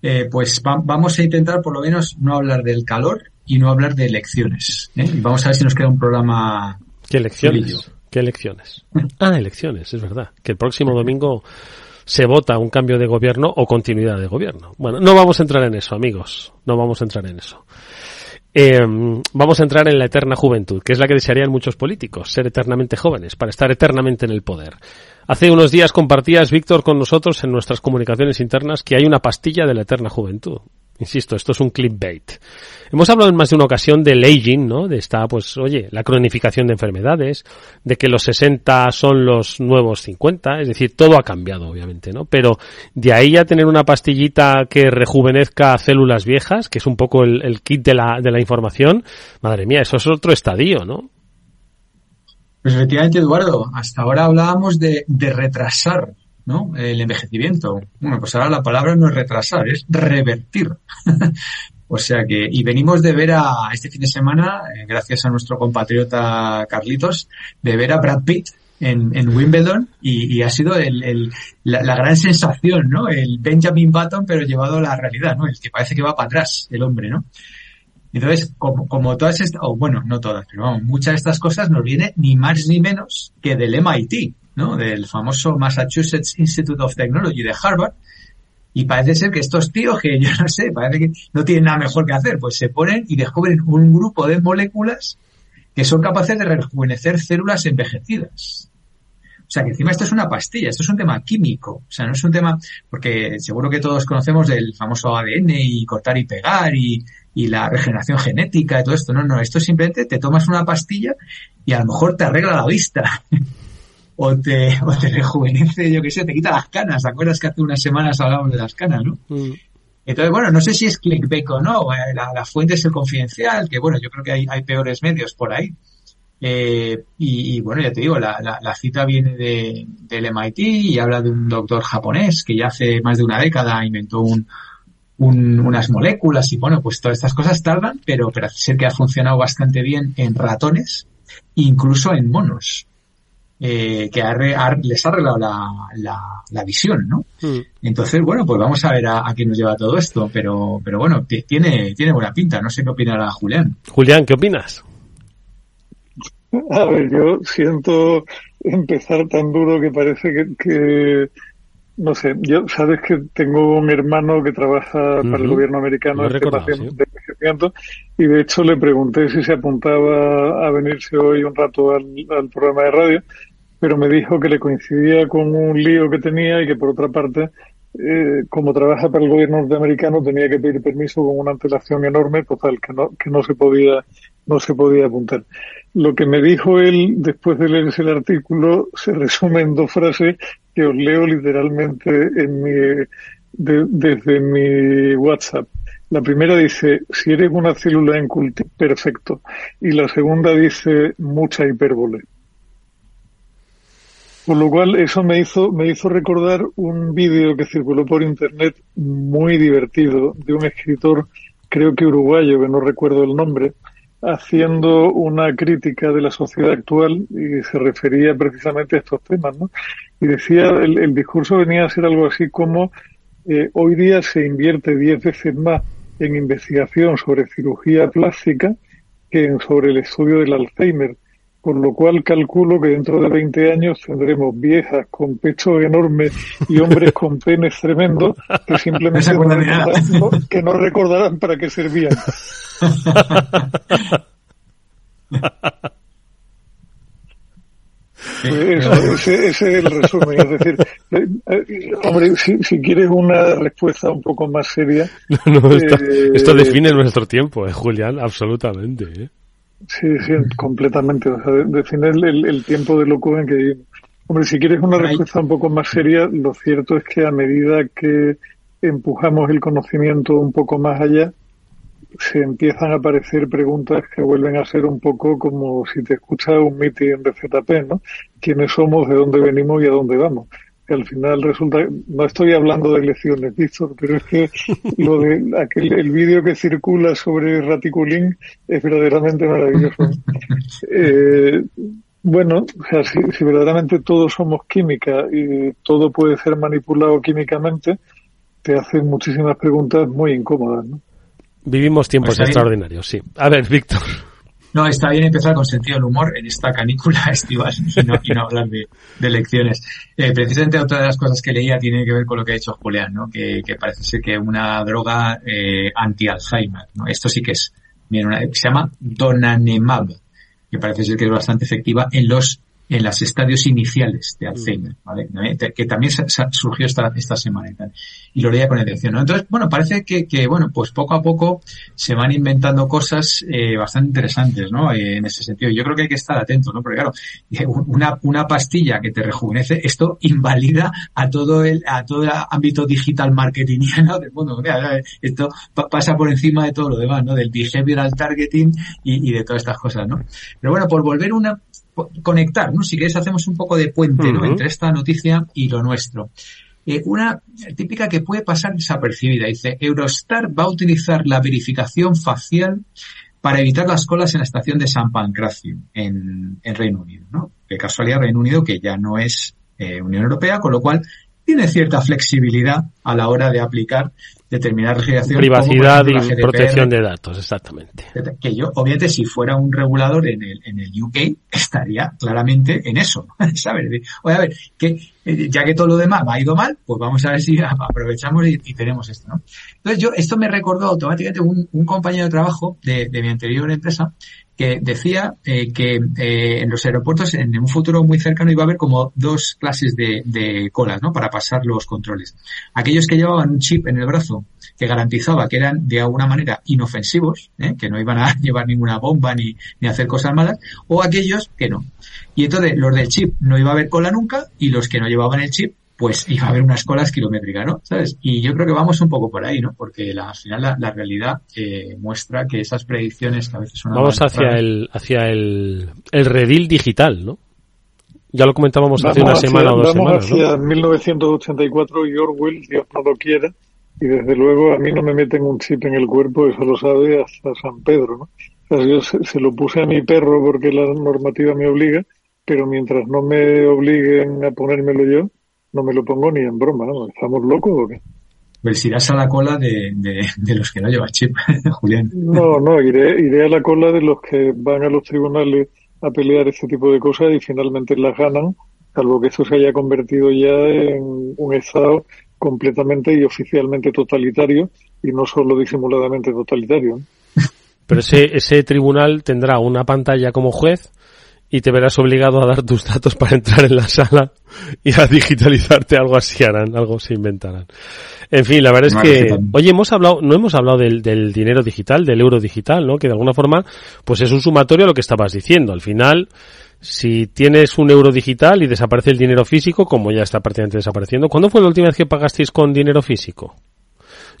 Speaker 13: Eh, pues vamos a intentar por lo menos no hablar del calor y no hablar de elecciones. ¿eh? Vamos a ver si nos queda un programa.
Speaker 8: ¿Qué elecciones? ¿Qué elecciones? Ah, elecciones, es verdad. Que el próximo domingo se vota un cambio de gobierno o continuidad de gobierno. Bueno, no vamos a entrar en eso, amigos. No vamos a entrar en eso. Eh, vamos a entrar en la eterna juventud, que es la que desearían muchos políticos, ser eternamente jóvenes, para estar eternamente en el poder. Hace unos días compartías, Víctor, con nosotros en nuestras comunicaciones internas que hay una pastilla de la eterna juventud. Insisto, esto es un clickbait. Hemos hablado en más de una ocasión del aging, ¿no? De esta, pues, oye, la cronificación de enfermedades, de que los 60 son los nuevos 50, es decir, todo ha cambiado, obviamente, ¿no? Pero de ahí a tener una pastillita que rejuvenezca células viejas, que es un poco el, kit de la, de la información, madre mía, eso es otro estadio, ¿no?
Speaker 13: Pues efectivamente, Eduardo, hasta ahora hablábamos de retrasar ¿no? El envejecimiento. Bueno, pues ahora la palabra no es retrasar, es revertir. o sea que, y venimos de ver a, este fin de semana, eh, gracias a nuestro compatriota Carlitos, de ver a Brad Pitt en, en Wimbledon y, ha sido el, el, la, gran sensación, ¿no? El Benjamin Button, pero llevado a la realidad, ¿no? El que parece que va para atrás, el hombre, ¿no? Entonces, como, como todas estas, o bueno, no todas, pero vamos, muchas de estas cosas nos viene ni más ni menos que del MIT, ¿no? Del famoso Massachusetts Institute of Technology de Harvard. Y parece ser que estos tíos que yo no sé, parece que no tienen nada mejor que hacer, pues se ponen y descubren un grupo de moléculas que son capaces de rejuvenecer células envejecidas. O sea, que encima esto es una pastilla, esto es un tema químico. O sea, no es un tema, porque seguro que todos conocemos del famoso ADN y cortar y pegar y, y la regeneración genética y todo esto. No, no, esto simplemente te tomas una pastilla y a lo mejor te arregla la vista. o te, o te rejuvenece, yo qué sé, te quita las canas. ¿Te acuerdas que hace unas semanas hablábamos de las canas, no? Mm. Entonces, bueno, no sé si es clickbait o no. Eh, la, fuente es el confidencial, que bueno, yo creo que hay, hay peores medios por ahí. Eh, y, bueno, ya te digo, la, la, cita viene de, del MIT y habla de un doctor japonés que ya hace más de una década inventó un, un, unas moléculas y bueno, pues todas estas cosas tardan, pero parece ser que ha funcionado bastante bien en ratones, incluso en monos eh, que les ha arreglado la, la, visión, ¿no? Mm. Entonces, bueno, pues vamos a ver a, a, qué nos lleva todo esto, pero, pero bueno, tiene, tiene buena pinta, no sé qué opinará Julián.
Speaker 8: Julián, ¿qué opinas?
Speaker 12: A ver, yo siento empezar tan duro que parece que, que no sé, yo sabes que tengo un hermano que trabaja para el gobierno americano en este de envejecimiento y de hecho le pregunté si se apuntaba a venirse hoy un rato al, programa de radio, pero me dijo que le coincidía con un lío que tenía y que por otra parte, eh, como trabaja para el gobierno norteamericano, tenía que pedir permiso con una antelación enorme, total, que no, que no se podía, no se podía apuntar. Lo que me dijo él después de leerse el artículo se resume en dos frases que os leo literalmente en mi, desde mi WhatsApp. La primera dice, si eres una célula en cultivo, perfecto. Y la segunda dice, mucha hipérbole. Con lo cual, eso me hizo, me hizo recordar un vídeo que circuló por internet muy divertido de un escritor, creo que uruguayo, que no recuerdo el nombre, haciendo una crítica de la sociedad actual y se refería precisamente a estos temas, ¿no? Y decía, el, discurso venía a ser algo así como eh, hoy día se invierte diez veces más en investigación sobre cirugía plástica que sobre el estudio del Alzheimer, por lo cual calculo que dentro de 20 años tendremos viejas con pechos enormes y hombres con penes tremendos que simplemente que no recordarán para qué servían. ese, es el resumen. Es decir, eh, eh, hombre, si, quieres una respuesta un poco más seria.
Speaker 8: esto, eh, define nuestro tiempo, Julián, absolutamente.
Speaker 12: Sí, sí, completamente. O sea, define el, el, tiempo de locura en que vivimos. Hombre, si quieres una respuesta un poco más seria, lo cierto es que a medida que empujamos el conocimiento un poco más allá, se empiezan a aparecer preguntas que vuelven a ser un poco como si te escuchas un meeting de ZP, ¿no? ¿Quiénes somos, de dónde venimos y a dónde vamos? Que al final resulta, no estoy hablando de elecciones, Víctor, pero es que lo de aquel, el vídeo que circula sobre Raticulín es verdaderamente maravilloso. Eh, bueno, o sea, si, si verdaderamente todos somos química y todo puede ser manipulado químicamente, te hacen muchísimas preguntas muy incómodas, ¿no?
Speaker 8: Vivimos tiempos pues extraordinarios, sí. A ver, Víctor.
Speaker 13: No, está bien empezar con sentido del humor en esta canícula estival y no, hablar de, de elecciones. Eh, precisamente otra de las cosas que leía tiene que ver con lo que ha dicho Julián, ¿no? que, parece ser que una droga eh, anti-Alzheimer. ¿no? Esto sí que es, bien, se llama Donanemab, que parece ser que es bastante efectiva en los en los estadios iniciales de Alzheimer, ¿vale? que también surgió esta, esta semana y tal. Y lo leía con atención, ¿no? Entonces, bueno, parece que, que, bueno, pues poco a poco se van inventando cosas eh, bastante interesantes, ¿no? Eh, en ese sentido. Yo creo que hay que estar atento, ¿no? Porque claro, una, una pastilla que te rejuvenece, esto invalida a todo el, a todo el ámbito digital marketingiano del mundo. Esto pasa por encima de todo lo demás, ¿no? Del behavioral targeting y, y de todas estas cosas, ¿no? Pero bueno, por volver una, conectar, ¿no? Si queréis hacemos un poco de puente, ¿no? Entre esta noticia y lo nuestro. Eh, una típica que puede pasar desapercibida. Dice, Eurostar va a utilizar la verificación facial para evitar las colas en la estación de San Pancracio, en, en Reino Unido, ¿no? De casualidad, Reino Unido, que ya no es eh, Unión Europea, con lo cual tiene cierta flexibilidad a la hora de aplicar determinada legislación.
Speaker 8: Privacidad y protección de datos, exactamente.
Speaker 13: Que yo, obviamente, si fuera un regulador en el, en el UK, estaría claramente en eso, ¿sabes? Oye, a ver, que eh, ya que todo lo demás ha ido mal, pues vamos a ver si aprovechamos y, tenemos esto, ¿no? Entonces yo, esto me recordó automáticamente un, un compañero de trabajo de, de mi anterior empresa que decía eh, que eh, en los aeropuertos en un futuro muy cercano iba a haber como dos clases de, de, colas, ¿no? Para pasar los controles. Aquellos que llevaban un chip en el brazo que garantizaba que eran de alguna manera inofensivos, ¿eh? que no iban a llevar ninguna bomba ni, ni hacer cosas malas, o aquellos que no. Y entonces los del chip no iba a haber cola nunca y los que no llevaban el chip pues iba a haber unas colas kilométricas, ¿no? ¿Sabes? Y yo creo que vamos un poco por ahí, ¿no? Porque la, al final la, realidad eh, muestra que esas predicciones que a veces son...
Speaker 8: Vamos hacia el, hacia el, el redil digital, ¿no? Ya lo comentábamos hace una semana o dos
Speaker 12: semanas, hacia 1984 y Orwell, Dios no lo quiera, y desde luego a mí no me meten un chip en el cuerpo, eso lo sabe hasta San Pedro, ¿no? O sea, yo se lo puse a mi perro porque la normativa me obliga, pero mientras no me obliguen a ponérmelo yo, no me lo pongo ni en broma, ¿no? ¿Estamos locos o qué?
Speaker 13: Pues irás a la cola de, de, los que no llevan chip, Julián.
Speaker 12: No, no, iré, iré a la cola de los que van a los tribunales a pelear este tipo de cosas y finalmente las ganan, salvo que eso se haya convertido ya en un Estado completamente y oficialmente totalitario y no solo disimuladamente totalitario.
Speaker 8: Pero ese, ese tribunal tendrá una pantalla como juez y te verás obligado a dar tus datos para entrar en la sala y a digitalizarte algo así harán, algo se inventarán. En fin, la verdad es que, oye, hemos hablado, no hemos hablado del, del, dinero digital, del euro digital, ¿no? Que de alguna forma, pues es un sumatorio a lo que estabas diciendo. Al final, si tienes un euro digital y desaparece el dinero físico, como ya está prácticamente desapareciendo, ¿cuándo fue la última vez que pagasteis con dinero físico?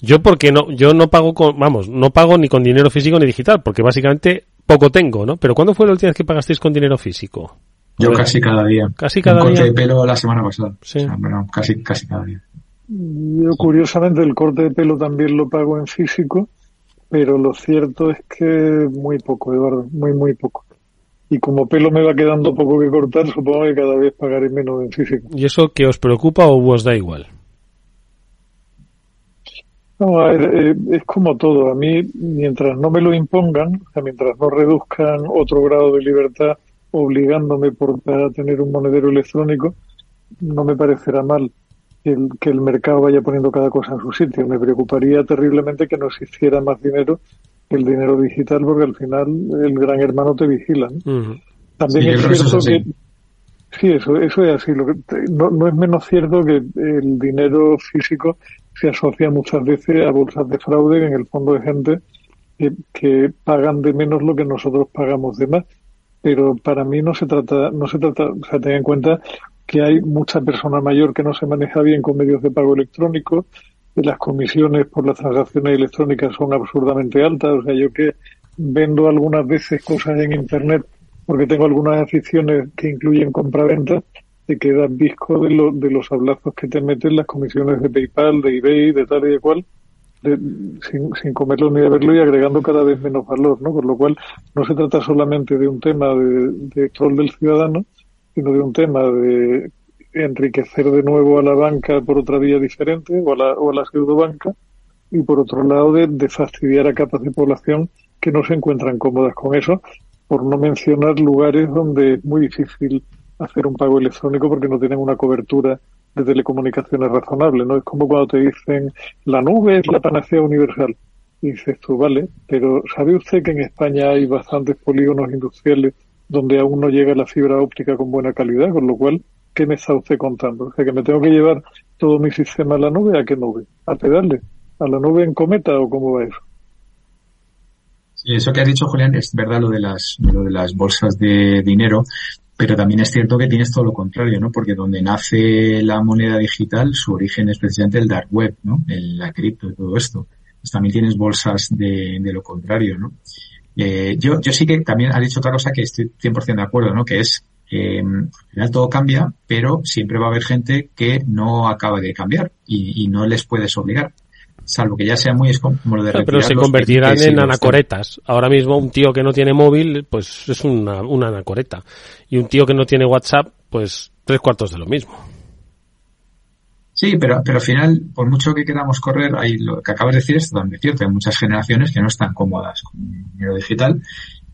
Speaker 8: Yo porque no, yo no pago con, vamos, no pago ni con dinero físico ni digital, porque básicamente poco tengo, ¿no? Pero ¿cuándo fue la última vez que pagasteis con dinero físico?
Speaker 13: Yo casi cada día.
Speaker 8: Casi cada
Speaker 13: un corte de pelo la semana pasada. Sí. bueno, casi, casi cada día.
Speaker 12: Yo curiosamente el corte de pelo también lo pago en físico, pero lo cierto es que muy poco, Eduardo, muy, muy poco. Y como pelo me va quedando poco que cortar, supongo que cada vez pagaré menos en físico.
Speaker 8: ¿Y eso qué os preocupa o os da igual?
Speaker 12: No, eh, es como todo. A mí, mientras no me lo impongan, o sea, mientras no reduzcan otro grado de libertad obligándome por a tener un monedero electrónico, no me parecerá mal que el, que el mercado vaya poniendo cada cosa en su sitio. Me preocuparía terriblemente que no existiera más dinero que el dinero digital, porque al final el gran hermano te vigila. También es cierto que Sí, eso, eso es así. Lo que, no, no es menos cierto que el dinero físico se asocia muchas veces a bolsas de fraude, en el fondo de gente que, pagan de menos lo que nosotros pagamos de más. Pero para mí no se trata, no se trata, o sea, ten en cuenta que hay mucha persona mayor que no se maneja bien con medios de pago electrónicos, que las comisiones por las transacciones electrónicas son absurdamente altas, o sea, yo que vendo algunas veces cosas en internet porque tengo algunas aficiones que incluyen compra-venta, te quedas visco de, de los hablazos que te meten las comisiones de PayPal, de eBay, de tal y de cual, sin, sin comerlo ni de verlo y agregando cada vez menos valor, ¿no? Por lo cual no se trata solamente de un tema de, de troll del ciudadano, sino de un tema de enriquecer de nuevo a la banca por otra vía diferente o a la, o a la pseudobanca y por otro lado de, de fastidiar a capas de población que no se encuentran cómodas con eso, por no mencionar lugares donde es muy difícil hacer un pago electrónico porque no tienen una cobertura de telecomunicaciones razonable, ¿no? Es como cuando te dicen la nube es la panacea universal. Y dices tú, vale, pero ¿sabe usted que en España hay bastantes polígonos industriales donde aún no llega la fibra óptica con buena calidad? Con lo cual, ¿qué me está usted contando? O sea, que me tengo que llevar todo mi sistema a la nube, ¿a qué nube? ¿A pedales? ¿A la nube en cometa o cómo va eso?
Speaker 13: Sí, eso que has dicho, Julián, es verdad lo de las, lo de las bolsas de dinero. Pero también es cierto que tienes todo lo contrario, ¿no? Porque donde nace la moneda digital, su origen es precisamente el dark web, ¿no? El, la cripto y todo esto. Pues también tienes bolsas de, de lo contrario, ¿no? Eh, yo, yo sí que también ha dicho otra cosa que estoy 100% de acuerdo, ¿no? Que es mm, al final todo cambia, pero siempre va a haber gente que no acaba de cambiar y no les puedes obligar salvo que ya sea muy como lo de
Speaker 8: Pero se convertirán en anacoretas. Ahora mismo un tío que no tiene móvil, pues es una, una anacoreta. Y un tío que no tiene WhatsApp, pues tres cuartos de lo mismo.
Speaker 13: Sí, pero, pero al final, por mucho que queramos correr, hay lo que acabas de decir es totalmente cierto. Hay muchas generaciones que no están cómodas con el dinero digital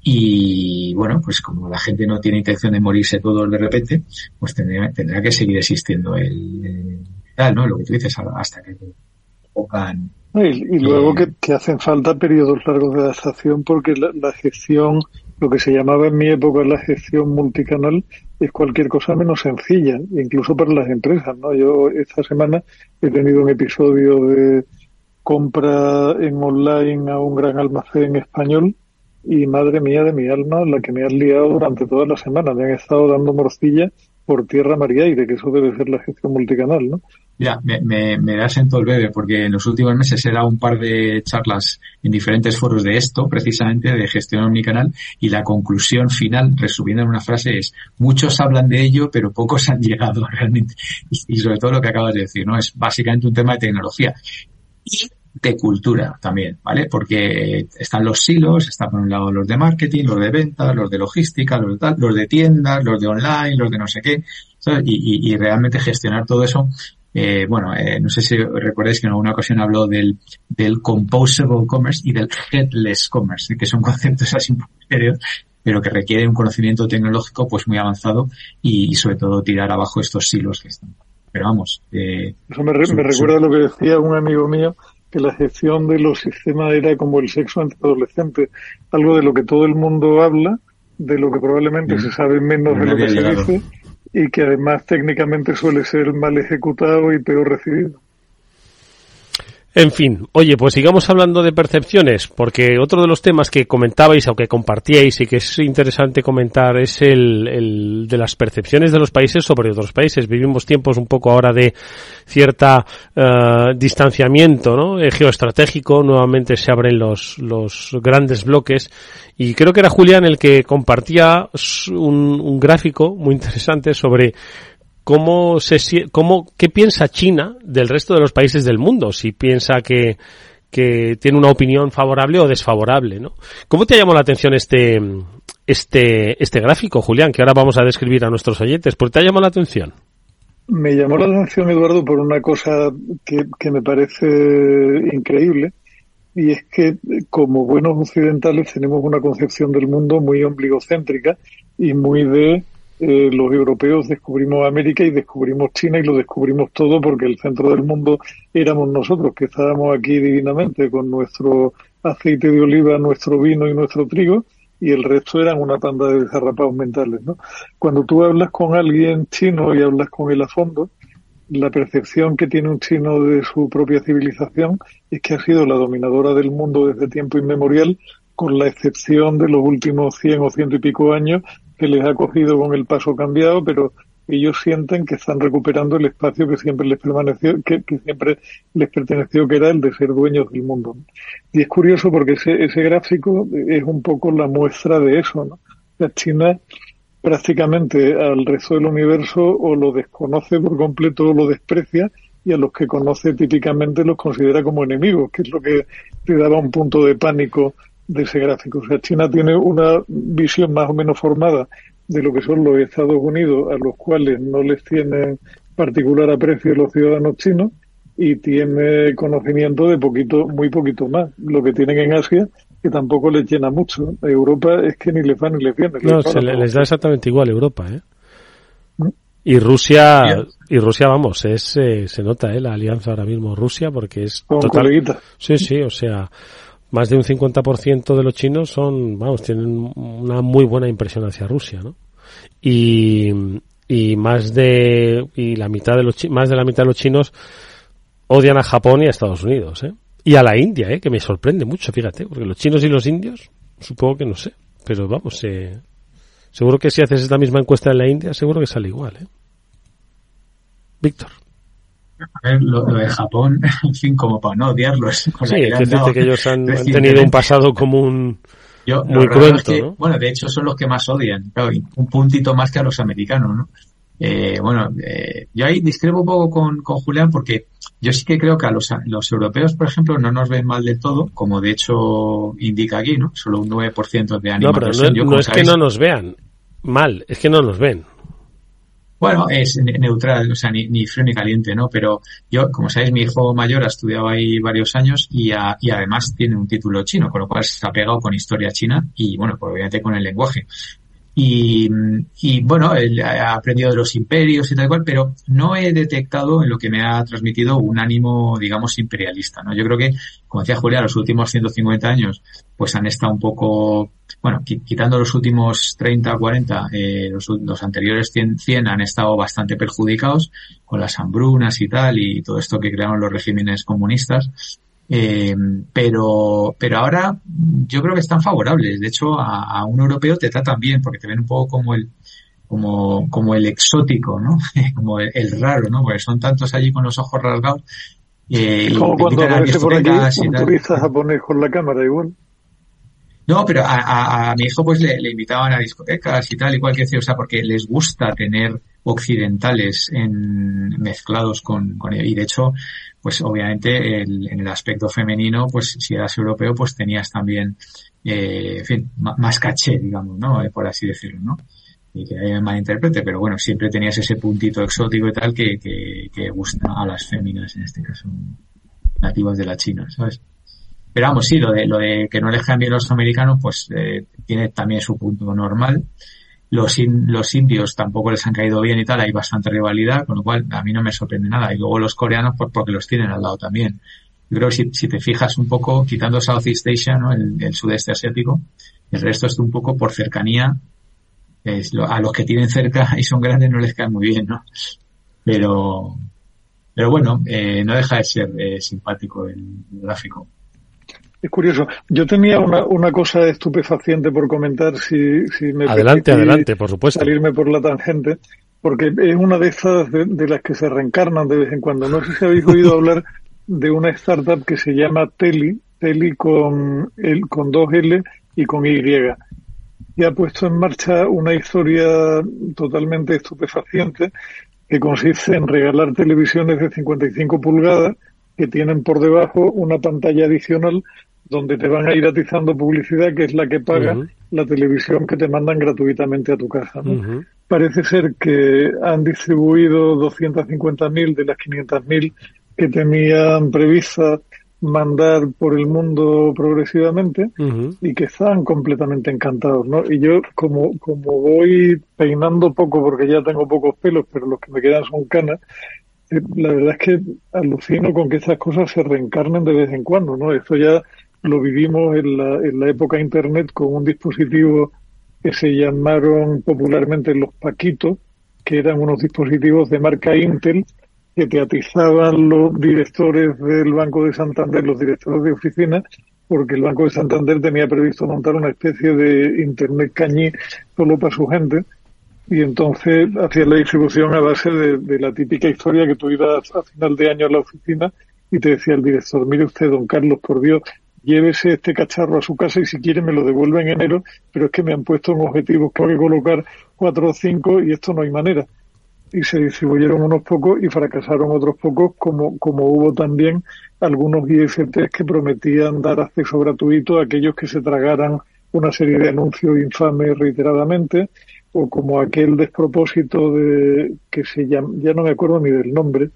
Speaker 13: y bueno, pues como la gente no tiene intención de morirse todos de repente, pues tendrá, tendrá que seguir existiendo el, tal, ¿no? Lo que tú dices hasta que
Speaker 12: y, luego que, hacen falta periodos largos de adaptación porque la, gestión, lo que se llamaba en mi época la gestión multicanal, es cualquier cosa menos sencilla, incluso para las empresas. ¿no? Yo esta semana he tenido un episodio de compra en online a un gran almacén español y madre mía de mi alma, la que me han liado durante toda la semana. Me han estado dando morcilla por tierra, mar y aire, que eso debe ser la gestión multicanal, ¿no?
Speaker 13: Mira, me, me, me da sento el bebé porque en los últimos meses he dado un par de charlas en diferentes foros de esto, precisamente de gestión omnicanal, y la conclusión final, resumiendo en una frase, es muchos hablan de ello, pero pocos han llegado realmente. Y, sobre todo lo que acabas de decir, ¿no? Es básicamente un tema de tecnología. Y de cultura también, ¿vale? Porque están los silos, están por un lado los de marketing, los de ventas, los de logística, los de tal, los de tiendas, los de online, los de no sé qué, y, y, y, realmente gestionar todo eso eh, bueno, eh, no sé si recordáis que en alguna ocasión habló del, del composable commerce y del headless commerce, que son conceptos así un poco serios, pero que requieren un conocimiento tecnológico pues muy avanzado y, sobre todo tirar abajo estos silos que están. Pero vamos. Eh,
Speaker 12: Eso me, recuerda lo que decía un amigo mío, que la gestión de los sistemas era como el sexo entre adolescentes, algo de lo que todo el mundo habla, de lo que probablemente se sabe menos de lo que se dice y que además técnicamente suele ser mal ejecutado y peor recibido.
Speaker 8: En fin, oye, pues sigamos hablando de percepciones, porque otro de los temas que comentabais o que compartíais y que es interesante comentar es el, el de las percepciones de los países sobre otros países. Vivimos tiempos un poco ahora de cierta uh, distanciamiento ¿no? Eh, geoestratégico, nuevamente se abren los, los grandes bloques y creo que era Julián el que compartía un, un gráfico muy interesante sobre cómo se cómo qué piensa China del resto de los países del mundo si piensa que que tiene una opinión favorable o desfavorable, ¿no? ¿Cómo te llamó la atención este este este gráfico, Julián, que ahora vamos a describir a nuestros oyentes? ¿Por qué te ha llamado la atención?
Speaker 12: Me llamó la atención, Eduardo, por una cosa que, que me parece increíble, y es que como buenos occidentales tenemos una concepción del mundo muy ombligocéntrica y muy de eh, los europeos descubrimos América y descubrimos China y lo descubrimos todo porque el centro del mundo éramos nosotros, que estábamos aquí divinamente con nuestro aceite de oliva, nuestro vino y nuestro trigo, y el resto eran una panda de desarrapados mentales, ¿no? Cuando tú hablas con alguien chino y hablas con él a fondo, la percepción que tiene un chino de su propia civilización es que ha sido la dominadora del mundo desde tiempo inmemorial, con la excepción de los últimos 100 o ciento y pico años que les ha cogido con el paso cambiado, pero ellos sienten que están recuperando el espacio que siempre les permaneció, que, siempre les perteneció, que era el de ser dueños del mundo. Y es curioso porque ese, ese gráfico es un poco la muestra de eso, ¿no? La China prácticamente al resto del universo o lo desconoce por completo o lo desprecia y a los que conoce típicamente los considera como enemigos, que es lo que te daba un punto de pánico de ese gráfico. O sea, China tiene una visión más o menos formada de lo que son los Estados Unidos, a los cuales no les tienen particular aprecio los ciudadanos chinos, y tiene conocimiento de poquito, muy poquito más. Lo que tienen en Asia, que tampoco les llena mucho. Europa es que ni les va ni les viene.
Speaker 8: No, se les da exactamente igual Europa, ¿eh? ¿Mm? Y Rusia, y Rusia, vamos, es, eh, se nota, ¿eh? La alianza ahora mismo Rusia, porque es
Speaker 12: total.
Speaker 8: Sí, sí, o sea, más de un 50% de los chinos son, vamos, tienen una muy buena impresión hacia Rusia, ¿no? Y, y más de, y la mitad de los, más de la mitad de los chinos odian a Japón y a Estados Unidos, ¿eh? Y a la India, ¿eh? Que me sorprende mucho, fíjate, porque los chinos y los indios, supongo que no sé, pero vamos, eh, seguro que si haces esta misma encuesta en la India, seguro que sale igual, ¿eh? Víctor.
Speaker 13: A ver, lo, de Japón, en fin, como para no odiarlos.
Speaker 8: Sí, es que ellos han, tenido un pasado común muy cruento, ¿no?
Speaker 13: Bueno, de hecho son los que más odian, claro, un puntito más que a los americanos, ¿no? Eh, bueno, eh, yo ahí discrepo un poco con, con, Julián porque yo sí que creo que a los, los, europeos, por ejemplo, no nos ven mal de todo, como de hecho indica aquí, ¿no? Solo un 9% de ánimo.
Speaker 8: No, pero no, es que no nos vean mal, es que no nos ven.
Speaker 13: Bueno, es neutral, o sea, ni, ni frío ni caliente, ¿no? Pero yo, como sabéis, mi hijo mayor ha estudiado ahí varios años y, y además tiene un título chino, con lo cual se ha pegado con historia china y, bueno, pues obviamente con el lenguaje. Y, y, bueno, él ha aprendido de los imperios y tal cual, pero no he detectado en lo que me ha transmitido un ánimo, digamos, imperialista, ¿no? Yo creo que, como decía Julia, los últimos 150 años, pues han estado un poco, bueno, quitando los últimos 30 o 40, eh, los, los, anteriores 100, 100 han estado bastante perjudicados con las hambrunas y tal, y todo esto que crearon los regímenes comunistas. Eh, pero, pero ahora yo creo que están favorables. De hecho, a, un europeo te tratan bien porque te ven un poco como el, como, como el exótico, ¿no? como el, raro, ¿no? Porque son tantos allí con los ojos rasgados.
Speaker 12: Eh, como cuando aparece por aquí un turista japonés con la cámara igual.
Speaker 13: No, pero a, mi hijo pues le, le, invitaban a discotecas y tal, igual que decir, o sea, porque les gusta tener occidentales en, mezclados con, con y de hecho pues obviamente el, en el aspecto femenino, pues si eras europeo, pues tenías también, eh, en fin, más caché, digamos, ¿no? Eh, por así decirlo, ¿no? Y que me malinterprete, pero bueno, siempre tenías ese puntito exótico y tal que, que, que gusta a las féminas, en este caso, nativas de la China, ¿sabes? Pero vamos, sí, lo de, lo de que no les bien los americanos, pues eh, tiene también su punto normal los, los indios tampoco les han caído bien y tal, hay bastante rivalidad, con lo cual a mí no me sorprende nada. Y luego los coreanos, pues porque los tienen al lado también. Yo creo que si, te fijas un poco, quitando Southeast Asia, ¿no? el, sudeste asiático, el resto es un poco por cercanía. A los que tienen cerca y son grandes no les cae muy bien, ¿no? Pero, pero bueno, eh, no deja de ser eh, simpático el gráfico.
Speaker 12: Es curioso. Yo tenía una, una cosa estupefaciente por comentar, si, si me
Speaker 8: Adelante, adelante, por supuesto.
Speaker 12: Salirme por la tangente, porque es una de esas de, las que se reencarnan de vez en cuando. No sé si habéis oído hablar de una startup que se llama Teli, Teli con, el, con dos L y con Y. Y ha puesto en marcha una historia totalmente estupefaciente que consiste en regalar televisiones de 55 pulgadas que tienen por debajo una pantalla adicional donde te van a ir atizando publicidad que es la que paga la televisión que te mandan gratuitamente a tu casa. Parece ser que han distribuido 250.000 de las 500.000 que tenían previstas mandar por el mundo progresivamente y que están completamente encantados, ¿no? Y yo como como voy peinando poco porque ya tengo pocos pelos, pero los que me quedan son canas, eh, la verdad es que alucino con que estas cosas se reencarnen de vez en cuando, ¿no? Esto ya lo vivimos en la, en la época Internet con un dispositivo que se llamaron popularmente los Paquitos, que eran unos dispositivos de marca Intel que te atizaban los directores del Banco de Santander, los directores de oficina, porque el Banco de Santander tenía previsto montar una especie de Internet cañí solo para su gente y entonces hacía la distribución a base de, la típica historia que tú ibas a final de año a la oficina y te decía el director, mire usted, don Carlos, por Dios, llévese este cacharro a su casa y si quiere me lo devuelve en enero, pero es que me han puesto un objetivo que colocar cuatro o cinco y esto no hay manera. Y se distribuyeron unos pocos y fracasaron otros pocos, como, como hubo también algunos IFTs que prometían dar acceso gratuito a aquellos que se tragaran una serie de anuncios infames reiteradamente, o como aquel despropósito de que se llama, ya no me acuerdo ni del nombre,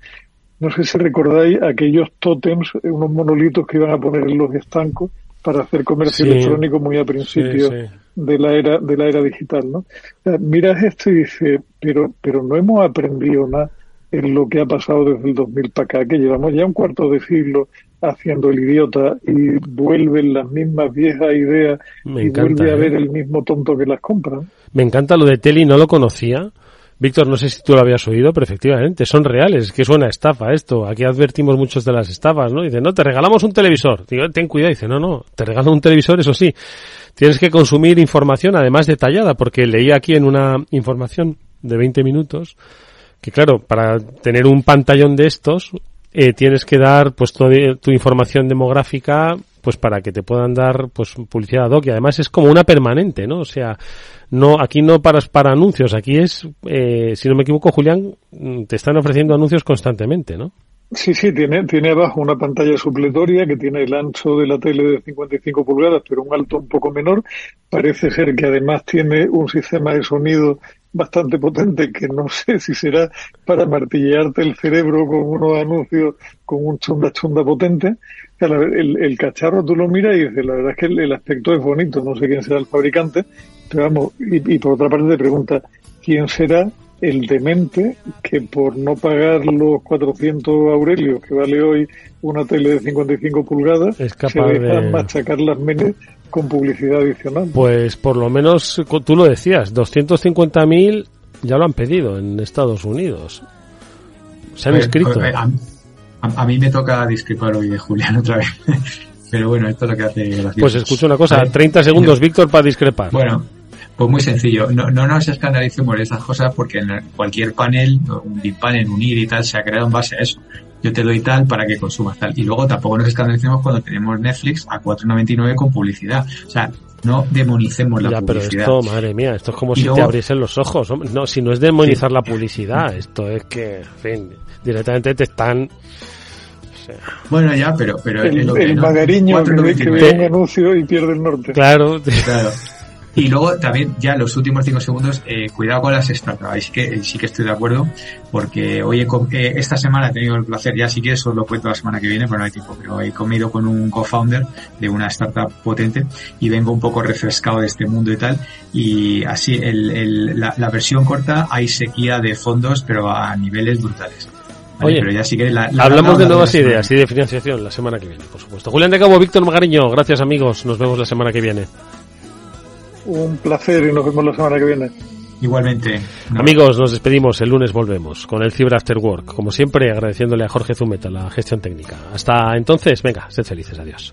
Speaker 12: no sé si recordáis aquellos tótems, unos monolitos que iban a poner en los estancos para hacer comercio electrónico muy a principio de la era de la era digital, ¿no? miras esto y dices, pero pero no hemos aprendido nada en lo que ha pasado desde el 2000 para acá, que llevamos ya un cuarto de siglo haciendo el idiota y vuelven las mismas viejas ideas y vuelve a ¿eh? ver el mismo tonto que las compra.
Speaker 8: Me encanta lo de Teli, no lo conocía. Víctor, no sé si tú lo habías oído, pero efectivamente son reales, que suena estafa esto. Aquí advertimos muchos de las estafas, ¿no? Dice, no, te regalamos un televisor. Digo, ten cuidado. Dice, no, no, te regalo un televisor, eso sí. Tienes que consumir información, además detallada, porque leí aquí en una información de 20 minutos que, claro, para tener un pantallón de estos, eh, tienes que dar pues tu información demográfica pues para que te puedan dar pues publicidad ad hoc y además es como una permanente, ¿no? O sea, no aquí no paras para anuncios, aquí es, eh, si no me equivoco, Julián, mm, te están ofreciendo anuncios constantemente, ¿no?
Speaker 12: Sí, sí, tiene, tiene abajo una pantalla supletoria que tiene el ancho de la tele de 55 pulgadas, pero un alto un poco menor. Parece ser que además tiene un sistema de sonido bastante potente que no sé si será para martillearte el cerebro con unos anuncios con un chunda chunda potente. El, el, cacharro tú lo miras y dices, la verdad es que el, aspecto es bonito, no sé quién será el fabricante, pero vamos, y, y por otra parte te pregunta, ¿quién será el demente que por no pagar los 400 aurelios que vale hoy una tele de 55 pulgadas
Speaker 8: es capaz
Speaker 12: se
Speaker 8: de
Speaker 12: machacar las menes con publicidad adicional.
Speaker 8: Pues por lo menos tú lo decías, 250.000 ya lo han pedido en Estados Unidos. Se han pues, inscrito.
Speaker 13: Pues, a, mí me toca discrepar hoy de Julián otra vez. Pero bueno, esto es lo que hace
Speaker 8: Pues escucho una cosa, 30 segundos, Víctor, para discrepar.
Speaker 13: Bueno, pues muy sencillo, no, no nos escandalicemos de estas cosas porque en cualquier panel, un panel, unir y tal, se ha creado en base a eso. Yo te doy tal para que consumas tal. Y luego tampoco nos escandalicemos cuando tenemos Netflix a 4.99 con publicidad. O sea, no demonicemos la publicidad.
Speaker 8: Pero esto, madre mía, esto es como si te abriesen los ojos. No, si no es demonizar la publicidad, esto es que, en fin, directamente te están...
Speaker 13: Bueno, ya, pero... pero
Speaker 12: el, el, el magariño que ve un anuncio y pierde el norte.
Speaker 8: Claro.
Speaker 13: Claro. Y luego también, ya los últimos cinco segundos, eh, cuidado con las startups. Ahí sí que, sí que estoy de acuerdo, porque hoy eh, esta semana he tenido el placer, ya sí que eso lo cuento la semana que viene, pero no hay tiempo, pero he comido con un co-founder de una startup potente y vengo un poco refrescado de este mundo y tal. Y así, el, el, la, la versión corta, hay sequía de fondos, pero a niveles brutales.
Speaker 8: Oye, pero ya sí que la, hablamos de nuevas ideas y de financiación la semana que viene, por supuesto. Julián de Cabo, Víctor Magariño, gracias amigos, nos vemos la semana que viene.
Speaker 12: Un placer y nos vemos la semana que viene.
Speaker 13: Igualmente.
Speaker 8: Amigos, nos despedimos. El lunes volvemos con el Cyber After Work. Como siempre, agradeciéndole a Jorge Zumeta la gestión técnica. Hasta entonces, venga, sed felices. Adiós.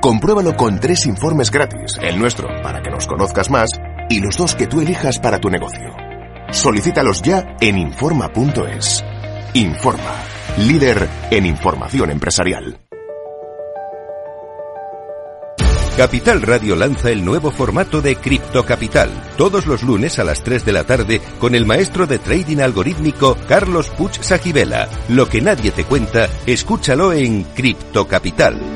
Speaker 14: Compruébalo con tres informes gratis, el nuestro para que nos conozcas más y los dos que tú elijas para tu negocio. Solicítalos ya en Informa.es. Informa, líder en información empresarial.
Speaker 1: Capital Radio lanza el nuevo formato de Cripto Capital, todos los lunes a las 3 de la tarde con el maestro de trading algorítmico Carlos Puch Sajibela. Lo que nadie te cuenta, escúchalo en Cripto Capital.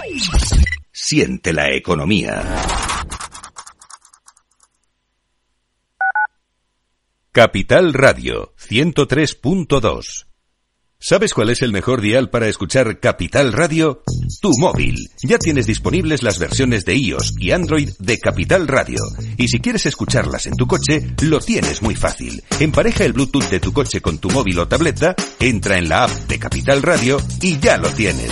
Speaker 1: Siente la economía. Capital Radio 103.2. ¿Sabes cuál es el mejor dial para escuchar Capital Radio? Tu móvil. Ya tienes disponibles las versiones de iOS y Android de Capital Radio. Y si quieres escucharlas en tu coche, lo tienes muy fácil. Empareja el Bluetooth de tu coche con tu móvil o tableta, entra en la app de Capital Radio y ya lo tienes.